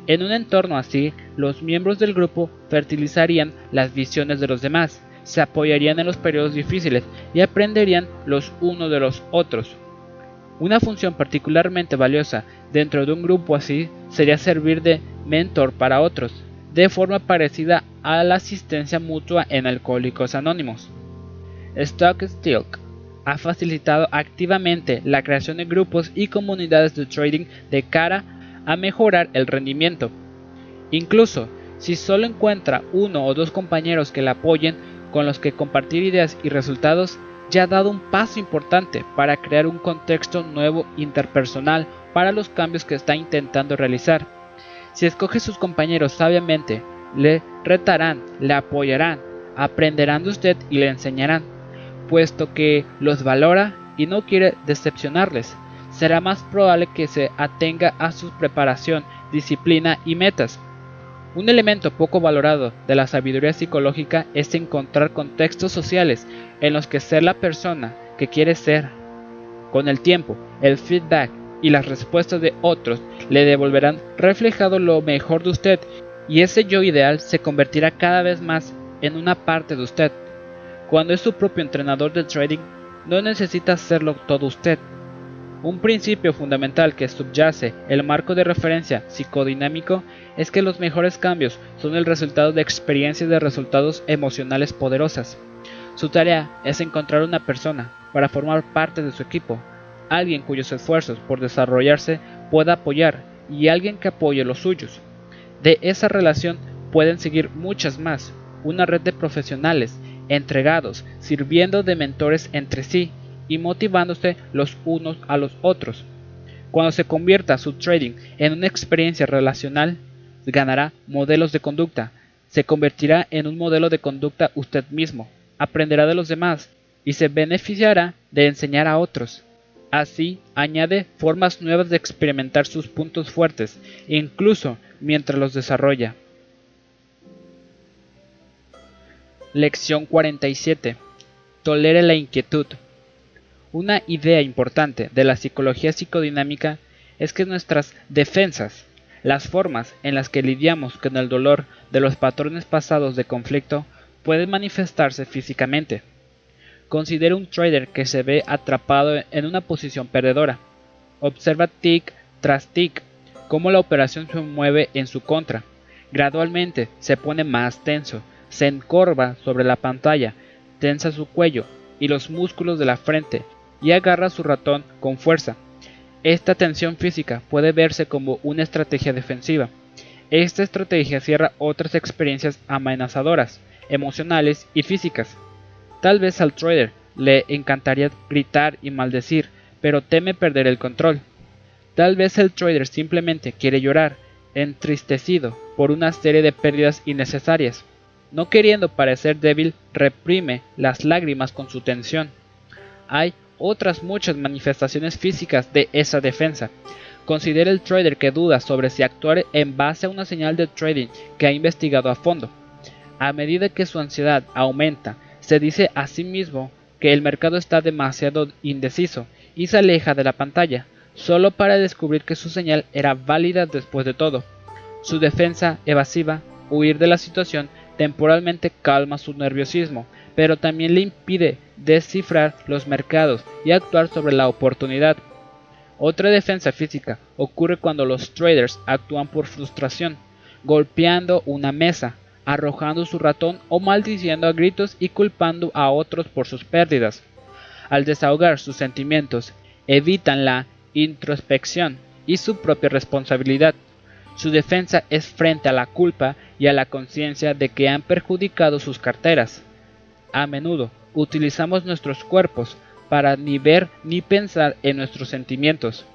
En un entorno así, los miembros del grupo fertilizarían las visiones de los demás, se apoyarían en los periodos difíciles y aprenderían los unos de los otros. Una función particularmente valiosa dentro de un grupo así sería servir de mentor para otros, de forma parecida a la asistencia mutua en Alcohólicos Anónimos. Stock Stilk ha facilitado activamente la creación de grupos y comunidades de trading de cara a mejorar el rendimiento. Incluso si solo encuentra uno o dos compañeros que le apoyen con los que compartir ideas y resultados, ya ha dado un paso importante para crear un contexto nuevo interpersonal para los cambios que está intentando realizar. Si escoge sus compañeros sabiamente, le retarán, le apoyarán, aprenderán de usted y le enseñarán, puesto que los valora y no quiere decepcionarles. Será más probable que se atenga a su preparación, disciplina y metas, un elemento poco valorado de la sabiduría psicológica es encontrar contextos sociales en los que ser la persona que quiere ser. Con el tiempo, el feedback y las respuestas de otros le devolverán reflejado lo mejor de usted y ese yo ideal se convertirá cada vez más en una parte de usted. Cuando es su propio entrenador de trading, no necesita hacerlo todo usted. Un principio fundamental que subyace el marco de referencia psicodinámico es que los mejores cambios son el resultado de experiencias de resultados emocionales poderosas. Su tarea es encontrar una persona para formar parte de su equipo, alguien cuyos esfuerzos por desarrollarse pueda apoyar y alguien que apoye los suyos. De esa relación pueden seguir muchas más, una red de profesionales entregados, sirviendo de mentores entre sí y motivándose los unos a los otros. Cuando se convierta su trading en una experiencia relacional, ganará modelos de conducta, se convertirá en un modelo de conducta usted mismo, aprenderá de los demás y se beneficiará de enseñar a otros. Así, añade formas nuevas de experimentar sus puntos fuertes, incluso mientras los desarrolla. Lección 47. Tolere la inquietud. Una idea importante de la psicología psicodinámica es que nuestras defensas, las formas en las que lidiamos con el dolor de los patrones pasados de conflicto, pueden manifestarse físicamente. Considera un trader que se ve atrapado en una posición perdedora. Observa tic tras tic cómo la operación se mueve en su contra. Gradualmente se pone más tenso, se encorva sobre la pantalla, tensa su cuello y los músculos de la frente y agarra su ratón con fuerza. Esta tensión física puede verse como una estrategia defensiva. Esta estrategia cierra otras experiencias amenazadoras, emocionales y físicas. Tal vez al trader le encantaría gritar y maldecir, pero teme perder el control. Tal vez el trader simplemente quiere llorar, entristecido por una serie de pérdidas innecesarias. No queriendo parecer débil, reprime las lágrimas con su tensión. Hay otras muchas manifestaciones físicas de esa defensa. Considera el trader que duda sobre si actuar en base a una señal de trading que ha investigado a fondo. A medida que su ansiedad aumenta, se dice a sí mismo que el mercado está demasiado indeciso y se aleja de la pantalla, solo para descubrir que su señal era válida después de todo. Su defensa evasiva, huir de la situación, temporalmente calma su nerviosismo, pero también le impide descifrar los mercados y actuar sobre la oportunidad. Otra defensa física ocurre cuando los traders actúan por frustración, golpeando una mesa, arrojando su ratón o maldiciendo a gritos y culpando a otros por sus pérdidas. Al desahogar sus sentimientos, evitan la introspección y su propia responsabilidad. Su defensa es frente a la culpa y a la conciencia de que han perjudicado sus carteras. A menudo utilizamos nuestros cuerpos para ni ver ni pensar en nuestros sentimientos.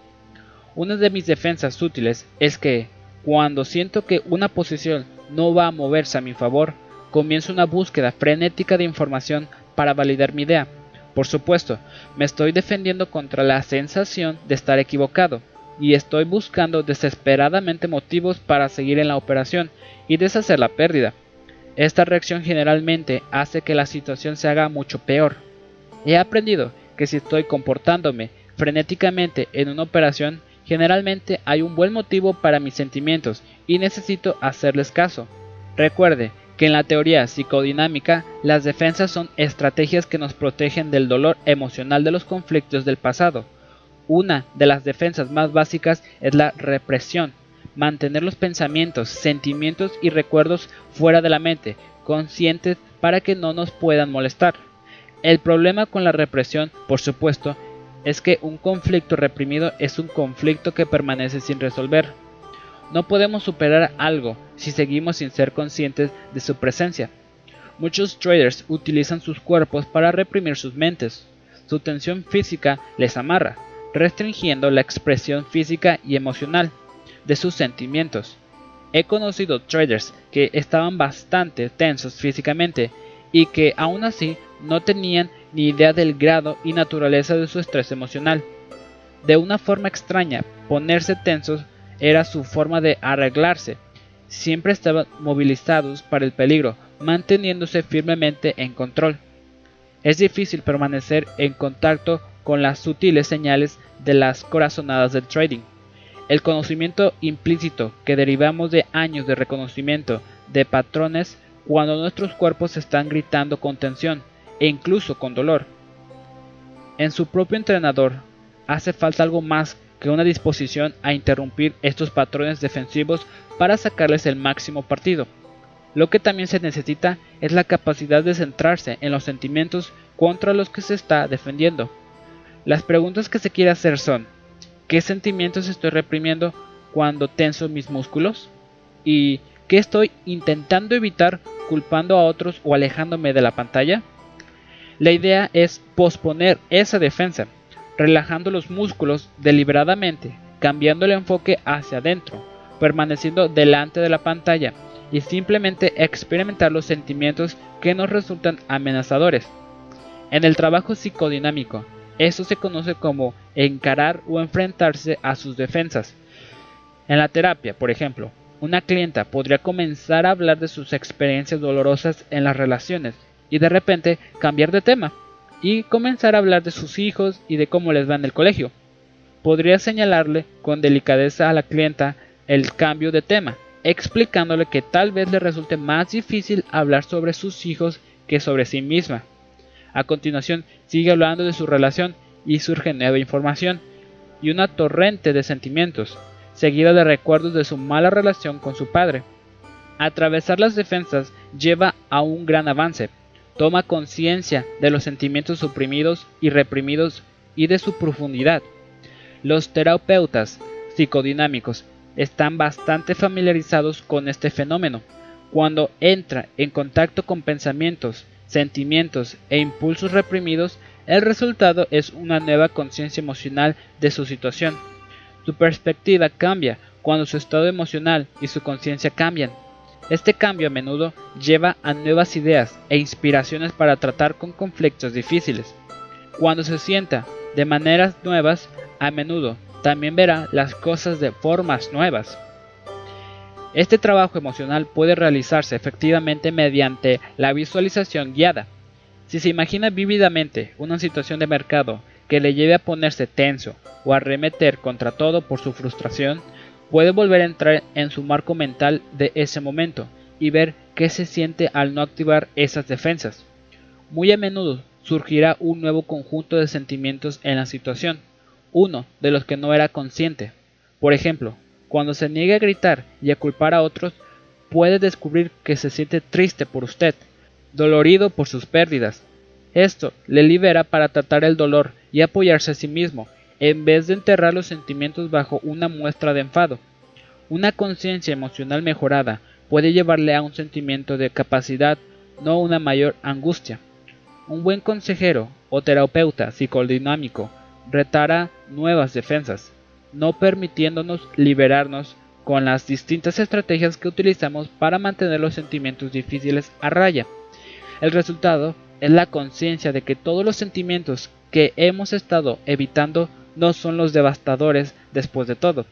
Una de mis defensas útiles es que, cuando siento que una posición no va a moverse a mi favor, comienzo una búsqueda frenética de información para validar mi idea. Por supuesto, me estoy defendiendo contra la sensación de estar equivocado, y estoy buscando desesperadamente motivos para seguir en la operación y deshacer la pérdida. Esta reacción generalmente hace que la situación se haga mucho peor. He aprendido que si estoy comportándome frenéticamente en una operación, Generalmente hay un buen motivo para mis sentimientos y necesito hacerles caso. Recuerde que en la teoría psicodinámica las defensas son estrategias que nos protegen del dolor emocional de los conflictos del pasado. Una de las defensas más básicas es la represión, mantener los pensamientos, sentimientos y recuerdos fuera de la mente, conscientes para que no nos puedan molestar. El problema con la represión, por supuesto, es que un conflicto reprimido es un conflicto que permanece sin resolver. No podemos superar algo si seguimos sin ser conscientes de su presencia. Muchos traders utilizan sus cuerpos para reprimir sus mentes. Su tensión física les amarra, restringiendo la expresión física y emocional de sus sentimientos. He conocido traders que estaban bastante tensos físicamente y que aún así no tenían ni idea del grado y naturaleza de su estrés emocional. De una forma extraña, ponerse tensos era su forma de arreglarse. Siempre estaban movilizados para el peligro, manteniéndose firmemente en control. Es difícil permanecer en contacto con las sutiles señales de las corazonadas del trading. El conocimiento implícito que derivamos de años de reconocimiento de patrones cuando nuestros cuerpos están gritando con tensión e incluso con dolor. En su propio entrenador hace falta algo más que una disposición a interrumpir estos patrones defensivos para sacarles el máximo partido. Lo que también se necesita es la capacidad de centrarse en los sentimientos contra los que se está defendiendo. Las preguntas que se quiere hacer son, ¿qué sentimientos estoy reprimiendo cuando tenso mis músculos? ¿Y qué estoy intentando evitar culpando a otros o alejándome de la pantalla? La idea es posponer esa defensa, relajando los músculos deliberadamente, cambiando el enfoque hacia adentro, permaneciendo delante de la pantalla y simplemente experimentar los sentimientos que nos resultan amenazadores. En el trabajo psicodinámico, esto se conoce como encarar o enfrentarse a sus defensas. En la terapia, por ejemplo, una clienta podría comenzar a hablar de sus experiencias dolorosas en las relaciones y de repente cambiar de tema y comenzar a hablar de sus hijos y de cómo les va en el colegio. Podría señalarle con delicadeza a la clienta el cambio de tema, explicándole que tal vez le resulte más difícil hablar sobre sus hijos que sobre sí misma. A continuación sigue hablando de su relación y surge nueva información y una torrente de sentimientos, seguida de recuerdos de su mala relación con su padre. Atravesar las defensas lleva a un gran avance. Toma conciencia de los sentimientos suprimidos y reprimidos y de su profundidad. Los terapeutas psicodinámicos están bastante familiarizados con este fenómeno. Cuando entra en contacto con pensamientos, sentimientos e impulsos reprimidos, el resultado es una nueva conciencia emocional de su situación. Su perspectiva cambia cuando su estado emocional y su conciencia cambian. Este cambio a menudo lleva a nuevas ideas e inspiraciones para tratar con conflictos difíciles. Cuando se sienta de maneras nuevas, a menudo también verá las cosas de formas nuevas. Este trabajo emocional puede realizarse efectivamente mediante la visualización guiada. Si se imagina vívidamente una situación de mercado que le lleve a ponerse tenso o a remeter contra todo por su frustración, puede volver a entrar en su marco mental de ese momento y ver qué se siente al no activar esas defensas. Muy a menudo surgirá un nuevo conjunto de sentimientos en la situación, uno de los que no era consciente. Por ejemplo, cuando se niegue a gritar y a culpar a otros, puede descubrir que se siente triste por usted, dolorido por sus pérdidas. Esto le libera para tratar el dolor y apoyarse a sí mismo, en vez de enterrar los sentimientos bajo una muestra de enfado. Una conciencia emocional mejorada puede llevarle a un sentimiento de capacidad, no una mayor angustia. Un buen consejero o terapeuta psicodinámico retará nuevas defensas, no permitiéndonos liberarnos con las distintas estrategias que utilizamos para mantener los sentimientos difíciles a raya. El resultado es la conciencia de que todos los sentimientos que hemos estado evitando no son los devastadores después de todo.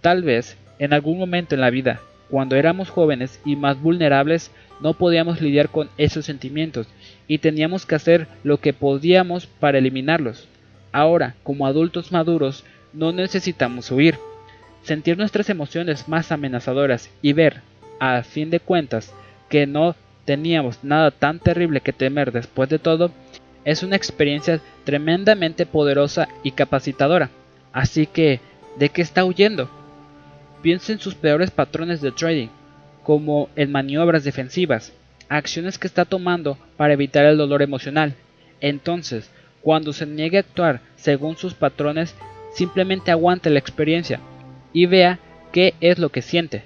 Tal vez, en algún momento en la vida, cuando éramos jóvenes y más vulnerables, no podíamos lidiar con esos sentimientos y teníamos que hacer lo que podíamos para eliminarlos. Ahora, como adultos maduros, no necesitamos huir. Sentir nuestras emociones más amenazadoras y ver, a fin de cuentas, que no teníamos nada tan terrible que temer después de todo, es una experiencia tremendamente poderosa y capacitadora. Así que, ¿de qué está huyendo? Piensa en sus peores patrones de trading, como en maniobras defensivas, acciones que está tomando para evitar el dolor emocional. Entonces, cuando se niegue a actuar según sus patrones, simplemente aguante la experiencia y vea qué es lo que siente.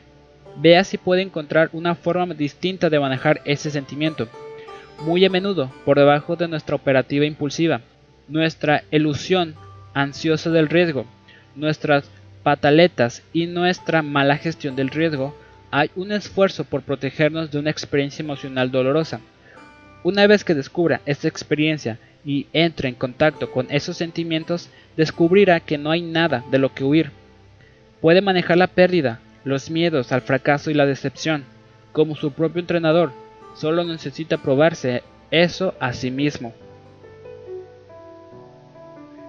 Vea si puede encontrar una forma distinta de manejar ese sentimiento. Muy a menudo, por debajo de nuestra operativa impulsiva, nuestra ilusión ansiosa del riesgo, nuestras pataletas y nuestra mala gestión del riesgo, hay un esfuerzo por protegernos de una experiencia emocional dolorosa. Una vez que descubra esta experiencia y entre en contacto con esos sentimientos, descubrirá que no hay nada de lo que huir. Puede manejar la pérdida, los miedos al fracaso y la decepción, como su propio entrenador, solo necesita probarse eso a sí mismo.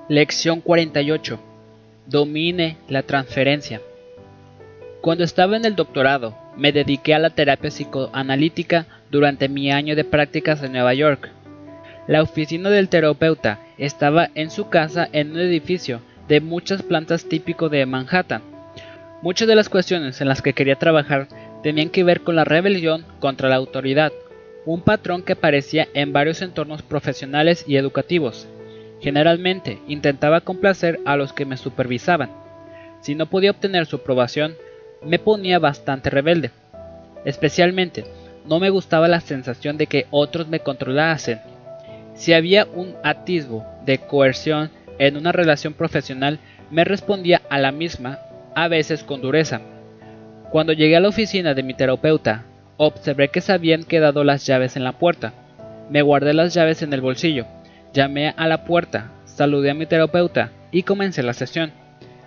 Lección 48. Domine la transferencia. Cuando estaba en el doctorado, me dediqué a la terapia psicoanalítica durante mi año de prácticas en Nueva York. La oficina del terapeuta estaba en su casa en un edificio de muchas plantas típico de Manhattan. Muchas de las cuestiones en las que quería trabajar tenían que ver con la rebelión contra la autoridad, un patrón que aparecía en varios entornos profesionales y educativos. Generalmente intentaba complacer a los que me supervisaban. Si no podía obtener su aprobación, me ponía bastante rebelde. Especialmente, no me gustaba la sensación de que otros me controlasen si había un atisbo de coerción en una relación profesional, me respondía a la misma, a veces con dureza. Cuando llegué a la oficina de mi terapeuta, Observé que se habían quedado las llaves en la puerta. Me guardé las llaves en el bolsillo. Llamé a la puerta, saludé a mi terapeuta y comencé la sesión.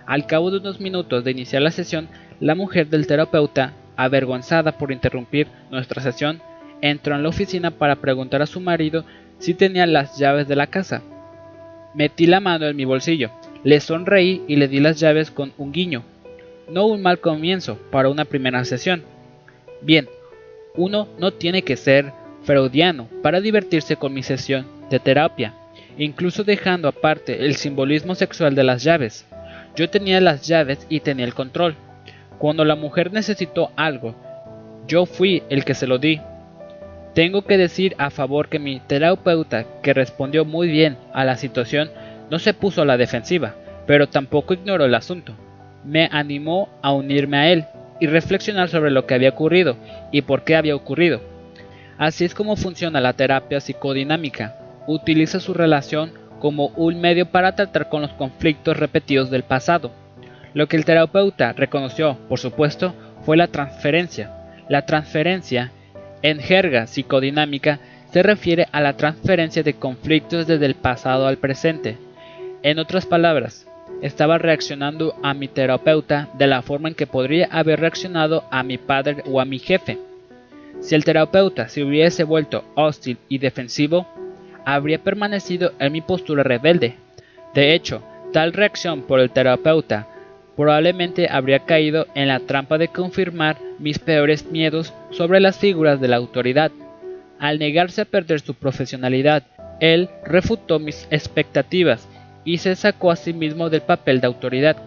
Al cabo de unos minutos de iniciar la sesión, la mujer del terapeuta, avergonzada por interrumpir nuestra sesión, entró en la oficina para preguntar a su marido si tenía las llaves de la casa. Metí la mano en mi bolsillo, le sonreí y le di las llaves con un guiño. No un mal comienzo para una primera sesión. Bien, uno no tiene que ser freudiano para divertirse con mi sesión de terapia, incluso dejando aparte el simbolismo sexual de las llaves. Yo tenía las llaves y tenía el control. Cuando la mujer necesitó algo, yo fui el que se lo di. Tengo que decir a favor que mi terapeuta, que respondió muy bien a la situación, no se puso a la defensiva, pero tampoco ignoró el asunto. Me animó a unirme a él y reflexionar sobre lo que había ocurrido y por qué había ocurrido. Así es como funciona la terapia psicodinámica. Utiliza su relación como un medio para tratar con los conflictos repetidos del pasado. Lo que el terapeuta reconoció, por supuesto, fue la transferencia. La transferencia, en jerga psicodinámica, se refiere a la transferencia de conflictos desde el pasado al presente. En otras palabras, estaba reaccionando a mi terapeuta de la forma en que podría haber reaccionado a mi padre o a mi jefe. Si el terapeuta se hubiese vuelto hostil y defensivo, habría permanecido en mi postura rebelde. De hecho, tal reacción por el terapeuta probablemente habría caído en la trampa de confirmar mis peores miedos sobre las figuras de la autoridad. Al negarse a perder su profesionalidad, él refutó mis expectativas y se sacó a sí mismo del papel de autoridad.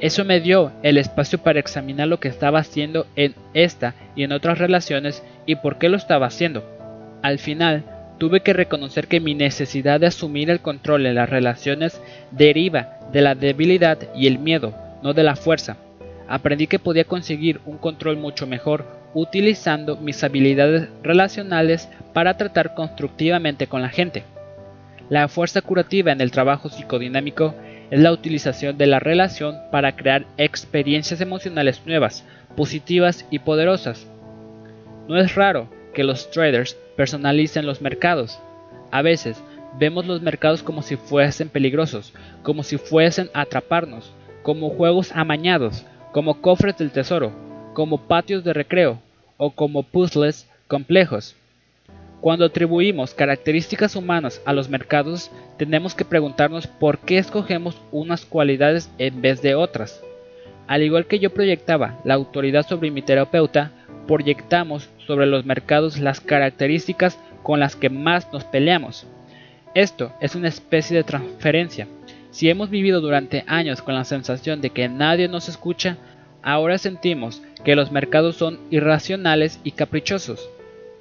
Eso me dio el espacio para examinar lo que estaba haciendo en esta y en otras relaciones y por qué lo estaba haciendo. Al final, tuve que reconocer que mi necesidad de asumir el control en las relaciones deriva de la debilidad y el miedo, no de la fuerza. Aprendí que podía conseguir un control mucho mejor utilizando mis habilidades relacionales para tratar constructivamente con la gente. La fuerza curativa en el trabajo psicodinámico es la utilización de la relación para crear experiencias emocionales nuevas, positivas y poderosas. No es raro que los traders personalicen los mercados. A veces vemos los mercados como si fuesen peligrosos, como si fuesen atraparnos, como juegos amañados, como cofres del tesoro, como patios de recreo o como puzzles complejos. Cuando atribuimos características humanas a los mercados, tenemos que preguntarnos por qué escogemos unas cualidades en vez de otras. Al igual que yo proyectaba la autoridad sobre mi terapeuta, proyectamos sobre los mercados las características con las que más nos peleamos. Esto es una especie de transferencia. Si hemos vivido durante años con la sensación de que nadie nos escucha, ahora sentimos que los mercados son irracionales y caprichosos.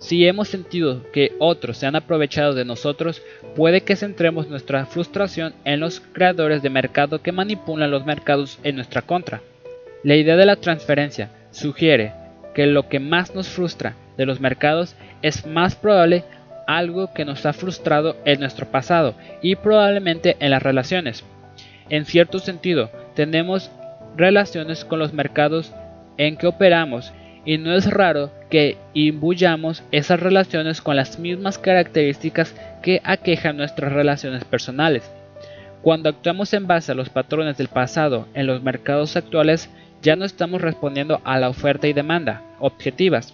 Si hemos sentido que otros se han aprovechado de nosotros, puede que centremos nuestra frustración en los creadores de mercado que manipulan los mercados en nuestra contra. La idea de la transferencia sugiere que lo que más nos frustra de los mercados es más probable algo que nos ha frustrado en nuestro pasado y probablemente en las relaciones. En cierto sentido, tenemos relaciones con los mercados en que operamos y no es raro que imbuyamos esas relaciones con las mismas características que aquejan nuestras relaciones personales. Cuando actuamos en base a los patrones del pasado en los mercados actuales, ya no estamos respondiendo a la oferta y demanda objetivas.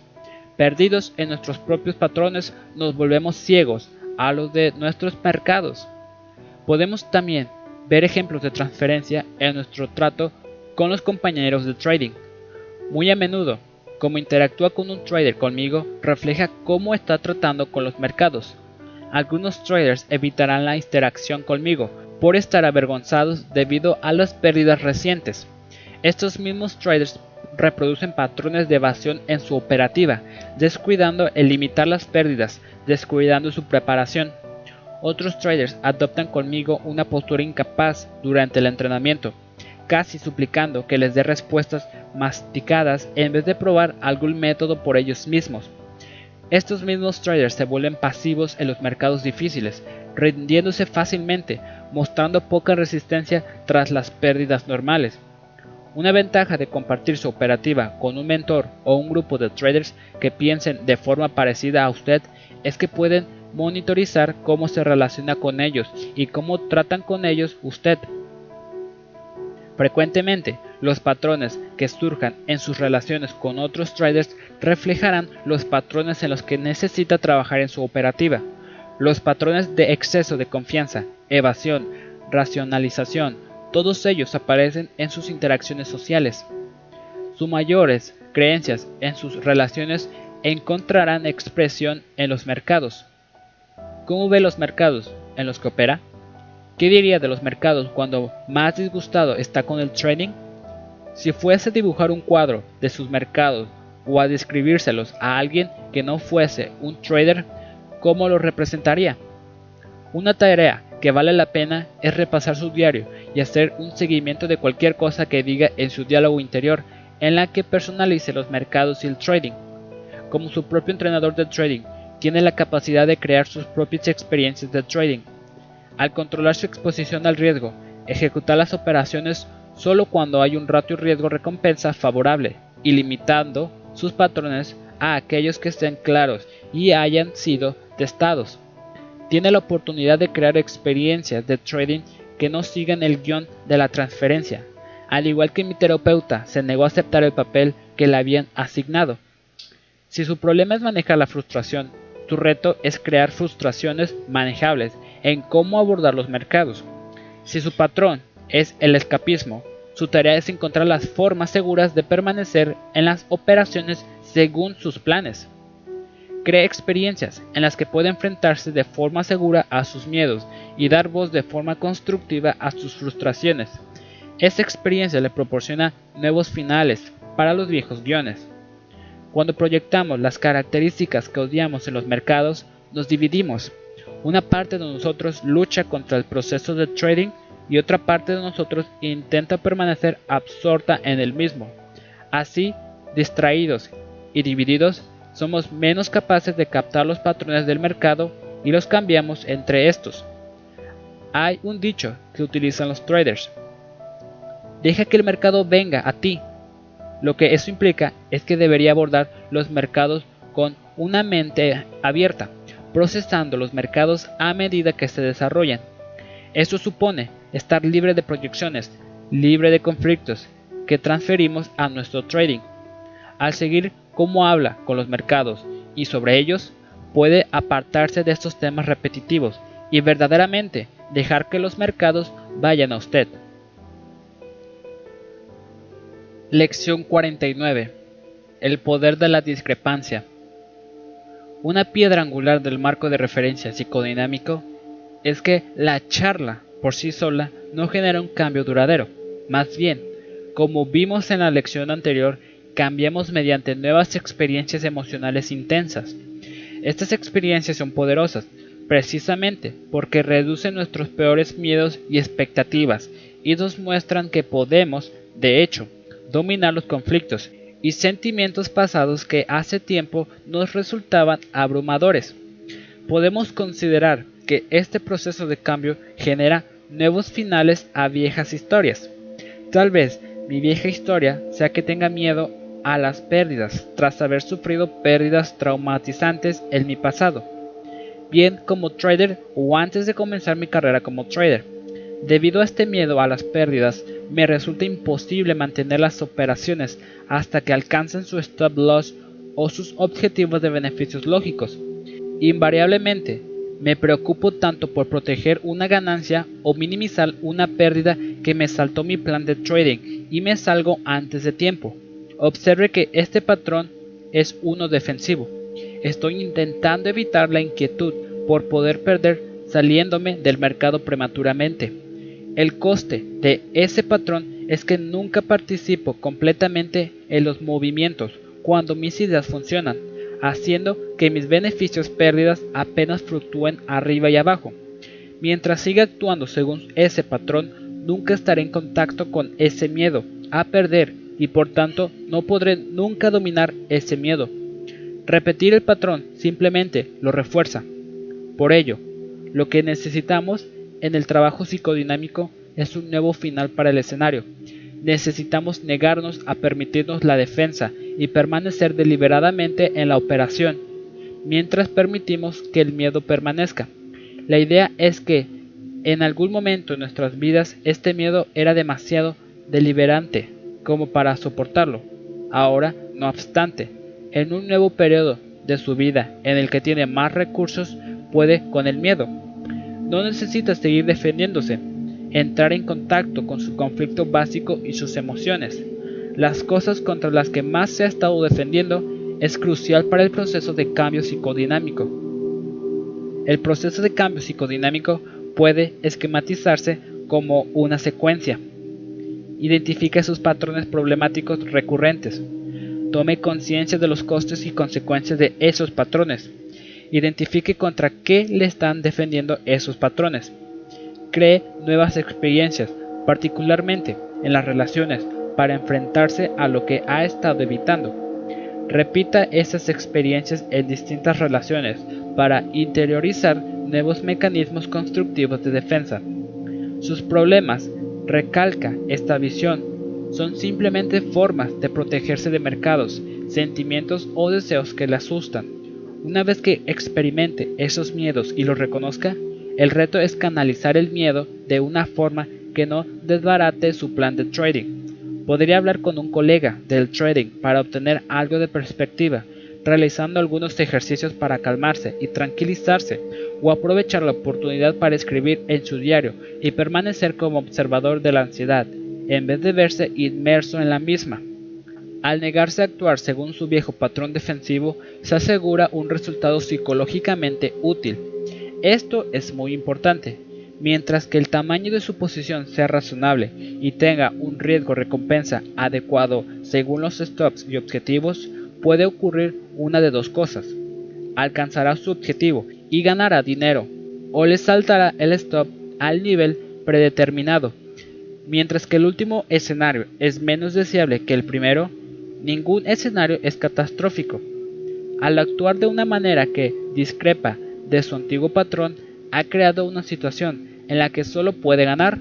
Perdidos en nuestros propios patrones, nos volvemos ciegos a los de nuestros mercados. Podemos también ver ejemplos de transferencia en nuestro trato con los compañeros de trading. Muy a menudo, como interactúa con un trader conmigo, refleja cómo está tratando con los mercados. Algunos traders evitarán la interacción conmigo por estar avergonzados debido a las pérdidas recientes. Estos mismos traders reproducen patrones de evasión en su operativa, descuidando el limitar las pérdidas, descuidando su preparación. Otros traders adoptan conmigo una postura incapaz durante el entrenamiento, casi suplicando que les dé respuestas masticadas en vez de probar algún método por ellos mismos. Estos mismos traders se vuelven pasivos en los mercados difíciles, rindiéndose fácilmente, mostrando poca resistencia tras las pérdidas normales. Una ventaja de compartir su operativa con un mentor o un grupo de traders que piensen de forma parecida a usted es que pueden monitorizar cómo se relaciona con ellos y cómo tratan con ellos usted. Frecuentemente, los patrones que surjan en sus relaciones con otros traders reflejarán los patrones en los que necesita trabajar en su operativa. Los patrones de exceso de confianza, evasión, racionalización, todos ellos aparecen en sus interacciones sociales. Sus mayores creencias en sus relaciones encontrarán expresión en los mercados. ¿Cómo ve los mercados en los que opera? ¿Qué diría de los mercados cuando más disgustado está con el trading? Si fuese a dibujar un cuadro de sus mercados o a describírselos a alguien que no fuese un trader, ¿cómo lo representaría? Una tarea que vale la pena es repasar su diario y hacer un seguimiento de cualquier cosa que diga en su diálogo interior en la que personalice los mercados y el trading. Como su propio entrenador de trading, tiene la capacidad de crear sus propias experiencias de trading. Al controlar su exposición al riesgo, ejecutar las operaciones solo cuando hay un ratio riesgo-recompensa favorable y limitando sus patrones a aquellos que estén claros y hayan sido testados tiene la oportunidad de crear experiencias de trading que no sigan el guion de la transferencia, al igual que mi terapeuta se negó a aceptar el papel que le habían asignado. Si su problema es manejar la frustración, su reto es crear frustraciones manejables en cómo abordar los mercados. Si su patrón es el escapismo, su tarea es encontrar las formas seguras de permanecer en las operaciones según sus planes. Cree experiencias en las que puede enfrentarse de forma segura a sus miedos y dar voz de forma constructiva a sus frustraciones. Esta experiencia le proporciona nuevos finales para los viejos guiones. Cuando proyectamos las características que odiamos en los mercados, nos dividimos. Una parte de nosotros lucha contra el proceso de trading y otra parte de nosotros intenta permanecer absorta en el mismo. Así, distraídos y divididos, somos menos capaces de captar los patrones del mercado y los cambiamos entre estos. Hay un dicho que utilizan los traders. Deja que el mercado venga a ti. Lo que eso implica es que debería abordar los mercados con una mente abierta, procesando los mercados a medida que se desarrollan. Esto supone estar libre de proyecciones, libre de conflictos que transferimos a nuestro trading. Al seguir cómo habla con los mercados y sobre ellos, puede apartarse de estos temas repetitivos y verdaderamente dejar que los mercados vayan a usted. Lección 49. El poder de la discrepancia. Una piedra angular del marco de referencia psicodinámico es que la charla por sí sola no genera un cambio duradero. Más bien, como vimos en la lección anterior, cambiamos mediante nuevas experiencias emocionales intensas. Estas experiencias son poderosas, precisamente porque reducen nuestros peores miedos y expectativas y nos muestran que podemos, de hecho, dominar los conflictos y sentimientos pasados que hace tiempo nos resultaban abrumadores. Podemos considerar que este proceso de cambio genera nuevos finales a viejas historias. Tal vez mi vieja historia sea que tenga miedo a las pérdidas tras haber sufrido pérdidas traumatizantes en mi pasado, bien como trader o antes de comenzar mi carrera como trader. Debido a este miedo a las pérdidas, me resulta imposible mantener las operaciones hasta que alcancen su stop loss o sus objetivos de beneficios lógicos. Invariablemente, me preocupo tanto por proteger una ganancia o minimizar una pérdida que me saltó mi plan de trading y me salgo antes de tiempo. Observe que este patrón es uno defensivo. Estoy intentando evitar la inquietud por poder perder saliéndome del mercado prematuramente. El coste de ese patrón es que nunca participo completamente en los movimientos cuando mis ideas funcionan, haciendo que mis beneficios pérdidas apenas fluctúen arriba y abajo. Mientras siga actuando según ese patrón, nunca estaré en contacto con ese miedo a perder y por tanto no podré nunca dominar ese miedo. Repetir el patrón simplemente lo refuerza. Por ello, lo que necesitamos en el trabajo psicodinámico es un nuevo final para el escenario. necesitamos negarnos a permitirnos la defensa y permanecer deliberadamente en la operación, mientras permitimos que el miedo permanezca. La idea es que en algún momento en nuestras vidas este miedo era demasiado deliberante como para soportarlo. Ahora, no obstante, en un nuevo periodo de su vida en el que tiene más recursos, puede con el miedo. No necesita seguir defendiéndose, entrar en contacto con su conflicto básico y sus emociones. Las cosas contra las que más se ha estado defendiendo es crucial para el proceso de cambio psicodinámico. El proceso de cambio psicodinámico puede esquematizarse como una secuencia. Identifique sus patrones problemáticos recurrentes. Tome conciencia de los costes y consecuencias de esos patrones. Identifique contra qué le están defendiendo esos patrones. Cree nuevas experiencias, particularmente en las relaciones, para enfrentarse a lo que ha estado evitando. Repita esas experiencias en distintas relaciones para interiorizar nuevos mecanismos constructivos de defensa. Sus problemas, recalca esta visión, son simplemente formas de protegerse de mercados, sentimientos o deseos que le asustan. Una vez que experimente esos miedos y los reconozca, el reto es canalizar el miedo de una forma que no desbarate su plan de trading. Podría hablar con un colega del trading para obtener algo de perspectiva, realizando algunos ejercicios para calmarse y tranquilizarse, o aprovechar la oportunidad para escribir en su diario y permanecer como observador de la ansiedad, en vez de verse inmerso en la misma. Al negarse a actuar según su viejo patrón defensivo, se asegura un resultado psicológicamente útil. Esto es muy importante. Mientras que el tamaño de su posición sea razonable y tenga un riesgo-recompensa adecuado según los stops y objetivos, puede ocurrir una de dos cosas. Alcanzará su objetivo y ganará dinero, o le saltará el stop al nivel predeterminado. Mientras que el último escenario es menos deseable que el primero, ningún escenario es catastrófico. Al actuar de una manera que discrepa de su antiguo patrón, ha creado una situación en la que solo puede ganar,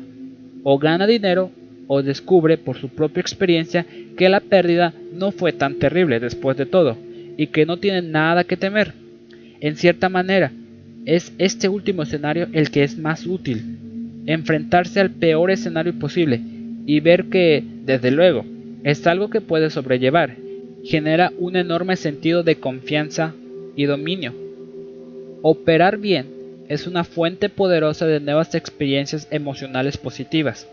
o gana dinero o descubre por su propia experiencia que la pérdida no fue tan terrible después de todo y que no tiene nada que temer. En cierta manera, es este último escenario el que es más útil. Enfrentarse al peor escenario posible y ver que, desde luego, es algo que puede sobrellevar, genera un enorme sentido de confianza y dominio. Operar bien es una fuente poderosa de nuevas experiencias emocionales positivas.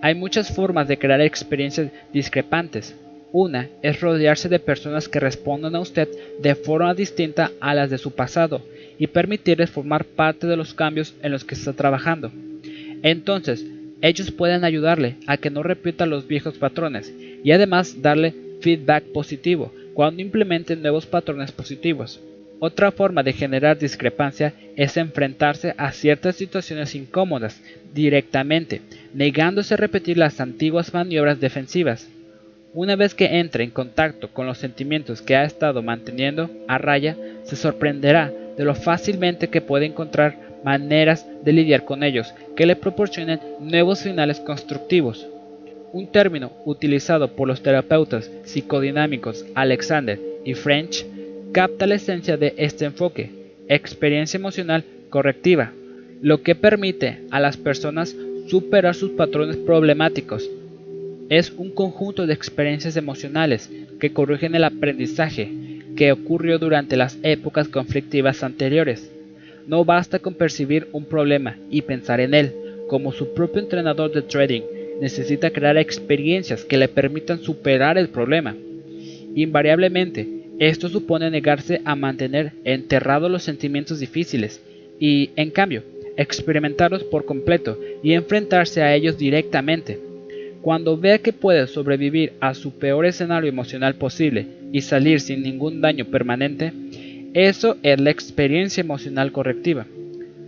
Hay muchas formas de crear experiencias discrepantes. Una es rodearse de personas que respondan a usted de forma distinta a las de su pasado y permitirles formar parte de los cambios en los que está trabajando. Entonces, ellos pueden ayudarle a que no repita los viejos patrones y además darle feedback positivo cuando implemente nuevos patrones positivos. Otra forma de generar discrepancia es enfrentarse a ciertas situaciones incómodas directamente, negándose a repetir las antiguas maniobras defensivas. Una vez que entre en contacto con los sentimientos que ha estado manteniendo a raya, se sorprenderá de lo fácilmente que puede encontrar maneras de lidiar con ellos que le proporcionen nuevos finales constructivos. Un término utilizado por los terapeutas psicodinámicos Alexander y French capta la esencia de este enfoque, experiencia emocional correctiva, lo que permite a las personas superar sus patrones problemáticos. Es un conjunto de experiencias emocionales que corrigen el aprendizaje que ocurrió durante las épocas conflictivas anteriores. No basta con percibir un problema y pensar en él. Como su propio entrenador de trading, necesita crear experiencias que le permitan superar el problema. Invariablemente, esto supone negarse a mantener enterrados los sentimientos difíciles y, en cambio, experimentarlos por completo y enfrentarse a ellos directamente. Cuando vea que puede sobrevivir a su peor escenario emocional posible y salir sin ningún daño permanente, eso es la experiencia emocional correctiva.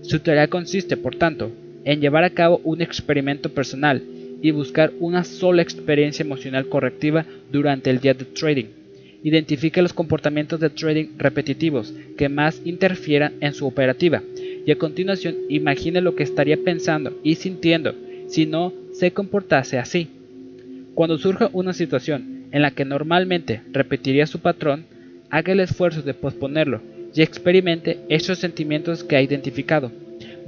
Su tarea consiste, por tanto, en llevar a cabo un experimento personal y buscar una sola experiencia emocional correctiva durante el día de trading. Identifique los comportamientos de trading repetitivos que más interfieran en su operativa y a continuación imagine lo que estaría pensando y sintiendo si no se comportase así. Cuando surja una situación en la que normalmente repetiría su patrón, haga el esfuerzo de posponerlo y experimente esos sentimientos que ha identificado.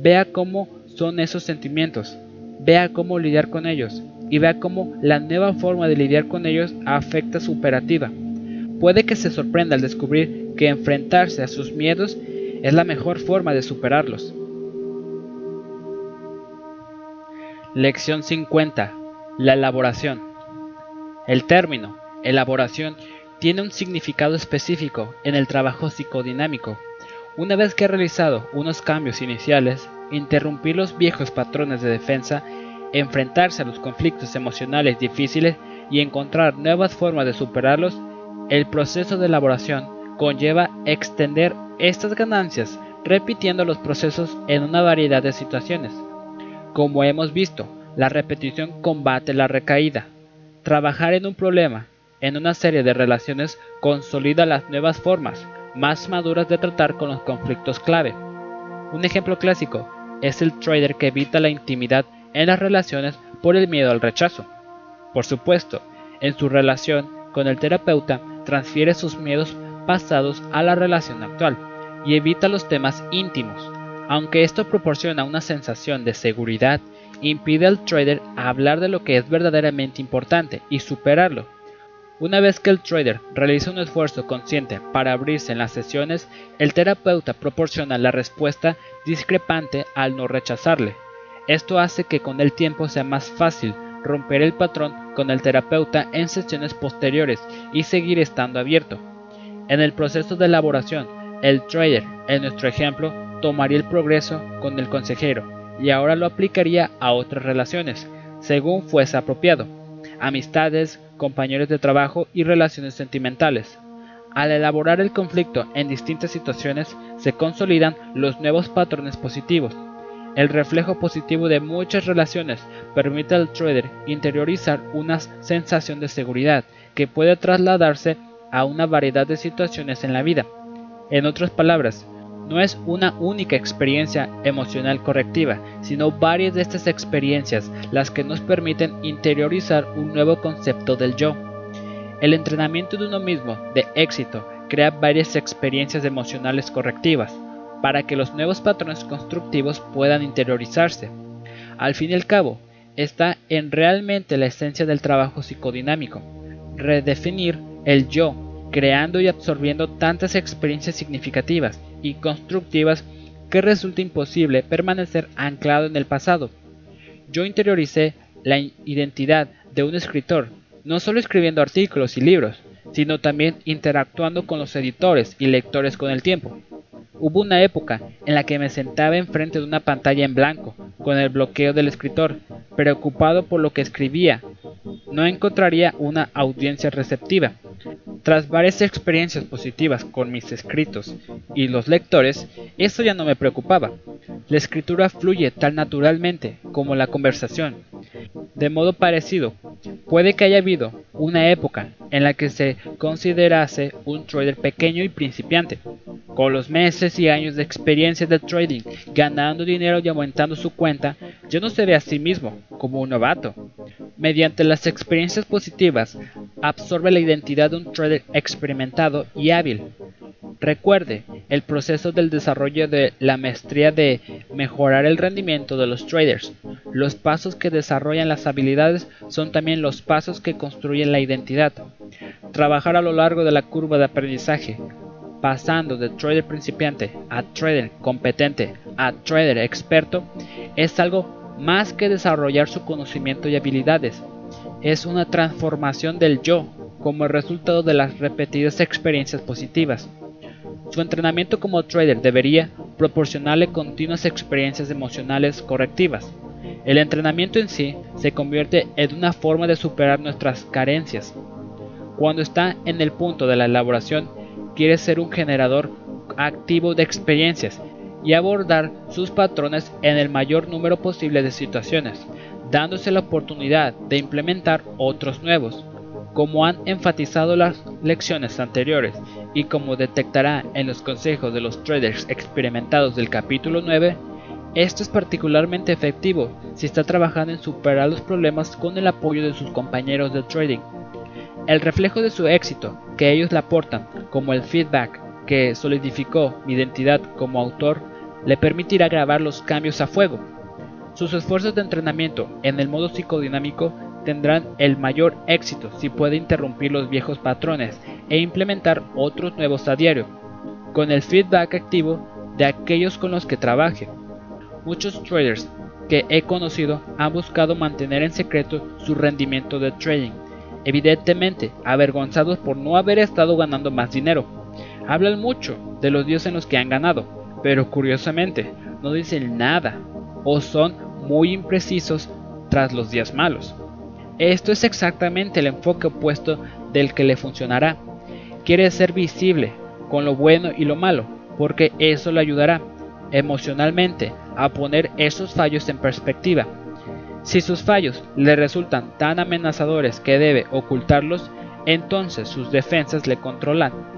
Vea cómo son esos sentimientos, vea cómo lidiar con ellos y vea cómo la nueva forma de lidiar con ellos afecta su operativa. Puede que se sorprenda al descubrir que enfrentarse a sus miedos es la mejor forma de superarlos. Lección 50. La elaboración. El término elaboración tiene un significado específico en el trabajo psicodinámico. Una vez que ha realizado unos cambios iniciales, interrumpir los viejos patrones de defensa, enfrentarse a los conflictos emocionales difíciles y encontrar nuevas formas de superarlos, el proceso de elaboración conlleva extender estas ganancias repitiendo los procesos en una variedad de situaciones. Como hemos visto, la repetición combate la recaída. Trabajar en un problema, en una serie de relaciones, consolida las nuevas formas más maduras de tratar con los conflictos clave. Un ejemplo clásico es el trader que evita la intimidad en las relaciones por el miedo al rechazo. Por supuesto, en su relación con el terapeuta transfiere sus miedos pasados a la relación actual y evita los temas íntimos. Aunque esto proporciona una sensación de seguridad, impide al trader hablar de lo que es verdaderamente importante y superarlo. Una vez que el trader realiza un esfuerzo consciente para abrirse en las sesiones, el terapeuta proporciona la respuesta discrepante al no rechazarle. Esto hace que con el tiempo sea más fácil romper el patrón con el terapeuta en sesiones posteriores y seguir estando abierto. En el proceso de elaboración, el trader, en nuestro ejemplo, tomaría el progreso con el consejero y ahora lo aplicaría a otras relaciones, según fuese apropiado, amistades, compañeros de trabajo y relaciones sentimentales. Al elaborar el conflicto en distintas situaciones, se consolidan los nuevos patrones positivos. El reflejo positivo de muchas relaciones permite al trader interiorizar una sensación de seguridad que puede trasladarse a una variedad de situaciones en la vida. En otras palabras, no es una única experiencia emocional correctiva, sino varias de estas experiencias las que nos permiten interiorizar un nuevo concepto del yo. El entrenamiento de uno mismo de éxito crea varias experiencias emocionales correctivas para que los nuevos patrones constructivos puedan interiorizarse. Al fin y al cabo, está en realmente la esencia del trabajo psicodinámico, redefinir el yo creando y absorbiendo tantas experiencias significativas y constructivas que resulta imposible permanecer anclado en el pasado. Yo interioricé la identidad de un escritor, no solo escribiendo artículos y libros, sino también interactuando con los editores y lectores con el tiempo. Hubo una época en la que me sentaba enfrente de una pantalla en blanco, con el bloqueo del escritor, preocupado por lo que escribía. No encontraría una audiencia receptiva. Tras varias experiencias positivas con mis escritos y los lectores, eso ya no me preocupaba. La escritura fluye tan naturalmente como la conversación. De modo parecido, puede que haya habido una época en la que se considerase un trader pequeño y principiante, con los meses y años de experiencia de trading, ganando dinero y aumentando su cuenta, ya no se ve a sí mismo como un novato. Mediante las experiencias positivas, absorbe la identidad de un trader experimentado y hábil. Recuerde el proceso del desarrollo de la maestría de mejorar el rendimiento de los traders. Los pasos que desarrollan las habilidades son también los pasos que construyen la identidad. Trabajar a lo largo de la curva de aprendizaje, pasando de trader principiante a trader competente a trader experto, es algo más que desarrollar su conocimiento y habilidades. Es una transformación del yo como resultado de las repetidas experiencias positivas. Su entrenamiento como trader debería proporcionarle continuas experiencias emocionales correctivas. El entrenamiento en sí se convierte en una forma de superar nuestras carencias. Cuando está en el punto de la elaboración, quiere ser un generador activo de experiencias y abordar sus patrones en el mayor número posible de situaciones, dándose la oportunidad de implementar otros nuevos. Como han enfatizado las lecciones anteriores y como detectará en los consejos de los traders experimentados del capítulo 9, Esto es particularmente efectivo si está trabajando en superar los problemas con el apoyo de sus compañeros de trading. El reflejo de su éxito que ellos le aportan, como el feedback que solidificó mi identidad como autor, le permitirá grabar los cambios a fuego. Sus esfuerzos de entrenamiento en el modo psicodinámico tendrán el mayor éxito si puede interrumpir los viejos patrones e implementar otros nuevos a diario, con el feedback activo de aquellos con los que trabaje. Muchos traders que he conocido han buscado mantener en secreto su rendimiento de trading, evidentemente avergonzados por no haber estado ganando más dinero. Hablan mucho de los días en los que han ganado, pero curiosamente no dicen nada o son muy imprecisos tras los días malos. Esto es exactamente el enfoque opuesto del que le funcionará. Quiere ser visible con lo bueno y lo malo, porque eso le ayudará emocionalmente a poner esos fallos en perspectiva. Si sus fallos le resultan tan amenazadores que debe ocultarlos, entonces sus defensas le controlan.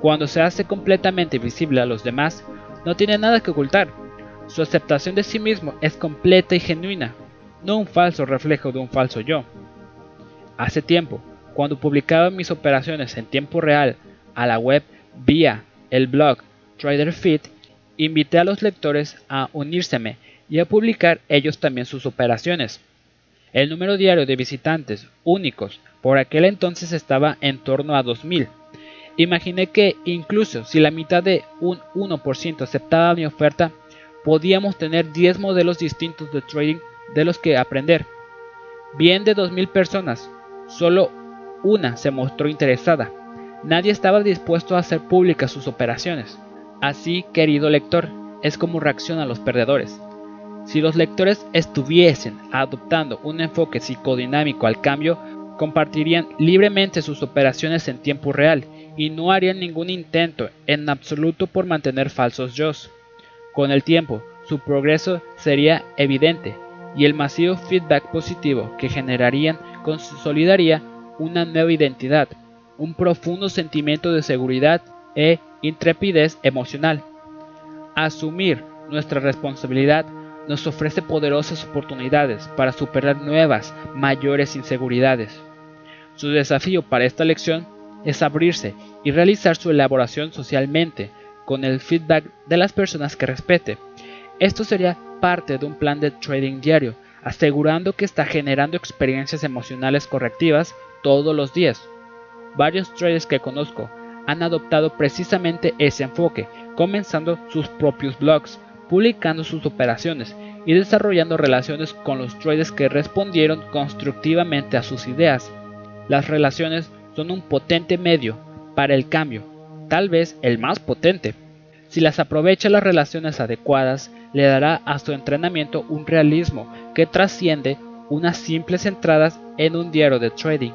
Cuando se hace completamente visible a los demás, no tiene nada que ocultar. Su aceptación de sí mismo es completa y genuina, no un falso reflejo de un falso yo. Hace tiempo, cuando publicaba mis operaciones en tiempo real a la web vía el blog TraderFit, invité a los lectores a unírseme y a publicar ellos también sus operaciones. El número diario de visitantes únicos por aquel entonces estaba en torno a 2000. Imaginé que incluso si la mitad de un 1% aceptaba mi oferta, podíamos tener 10 modelos distintos de trading de los que aprender. Bien de 2.000 personas, solo una se mostró interesada. Nadie estaba dispuesto a hacer públicas sus operaciones. Así, querido lector, es como reaccionan los perdedores. Si los lectores estuviesen adoptando un enfoque psicodinámico al cambio, compartirían libremente sus operaciones en tiempo real y no harían ningún intento en absoluto por mantener falsos yo. Con el tiempo, su progreso sería evidente y el masivo feedback positivo que generarían consolidaría una nueva identidad, un profundo sentimiento de seguridad e intrepidez emocional. Asumir nuestra responsabilidad nos ofrece poderosas oportunidades para superar nuevas, mayores inseguridades. Su desafío para esta lección es abrirse y realizar su elaboración socialmente con el feedback de las personas que respete. Esto sería parte de un plan de trading diario, asegurando que está generando experiencias emocionales correctivas todos los días. Varios traders que conozco han adoptado precisamente ese enfoque, comenzando sus propios blogs, publicando sus operaciones y desarrollando relaciones con los traders que respondieron constructivamente a sus ideas. Las relaciones son un potente medio para el cambio, tal vez el más potente. Si las aprovecha las relaciones adecuadas, le dará a su entrenamiento un realismo que trasciende unas simples entradas en un diario de trading.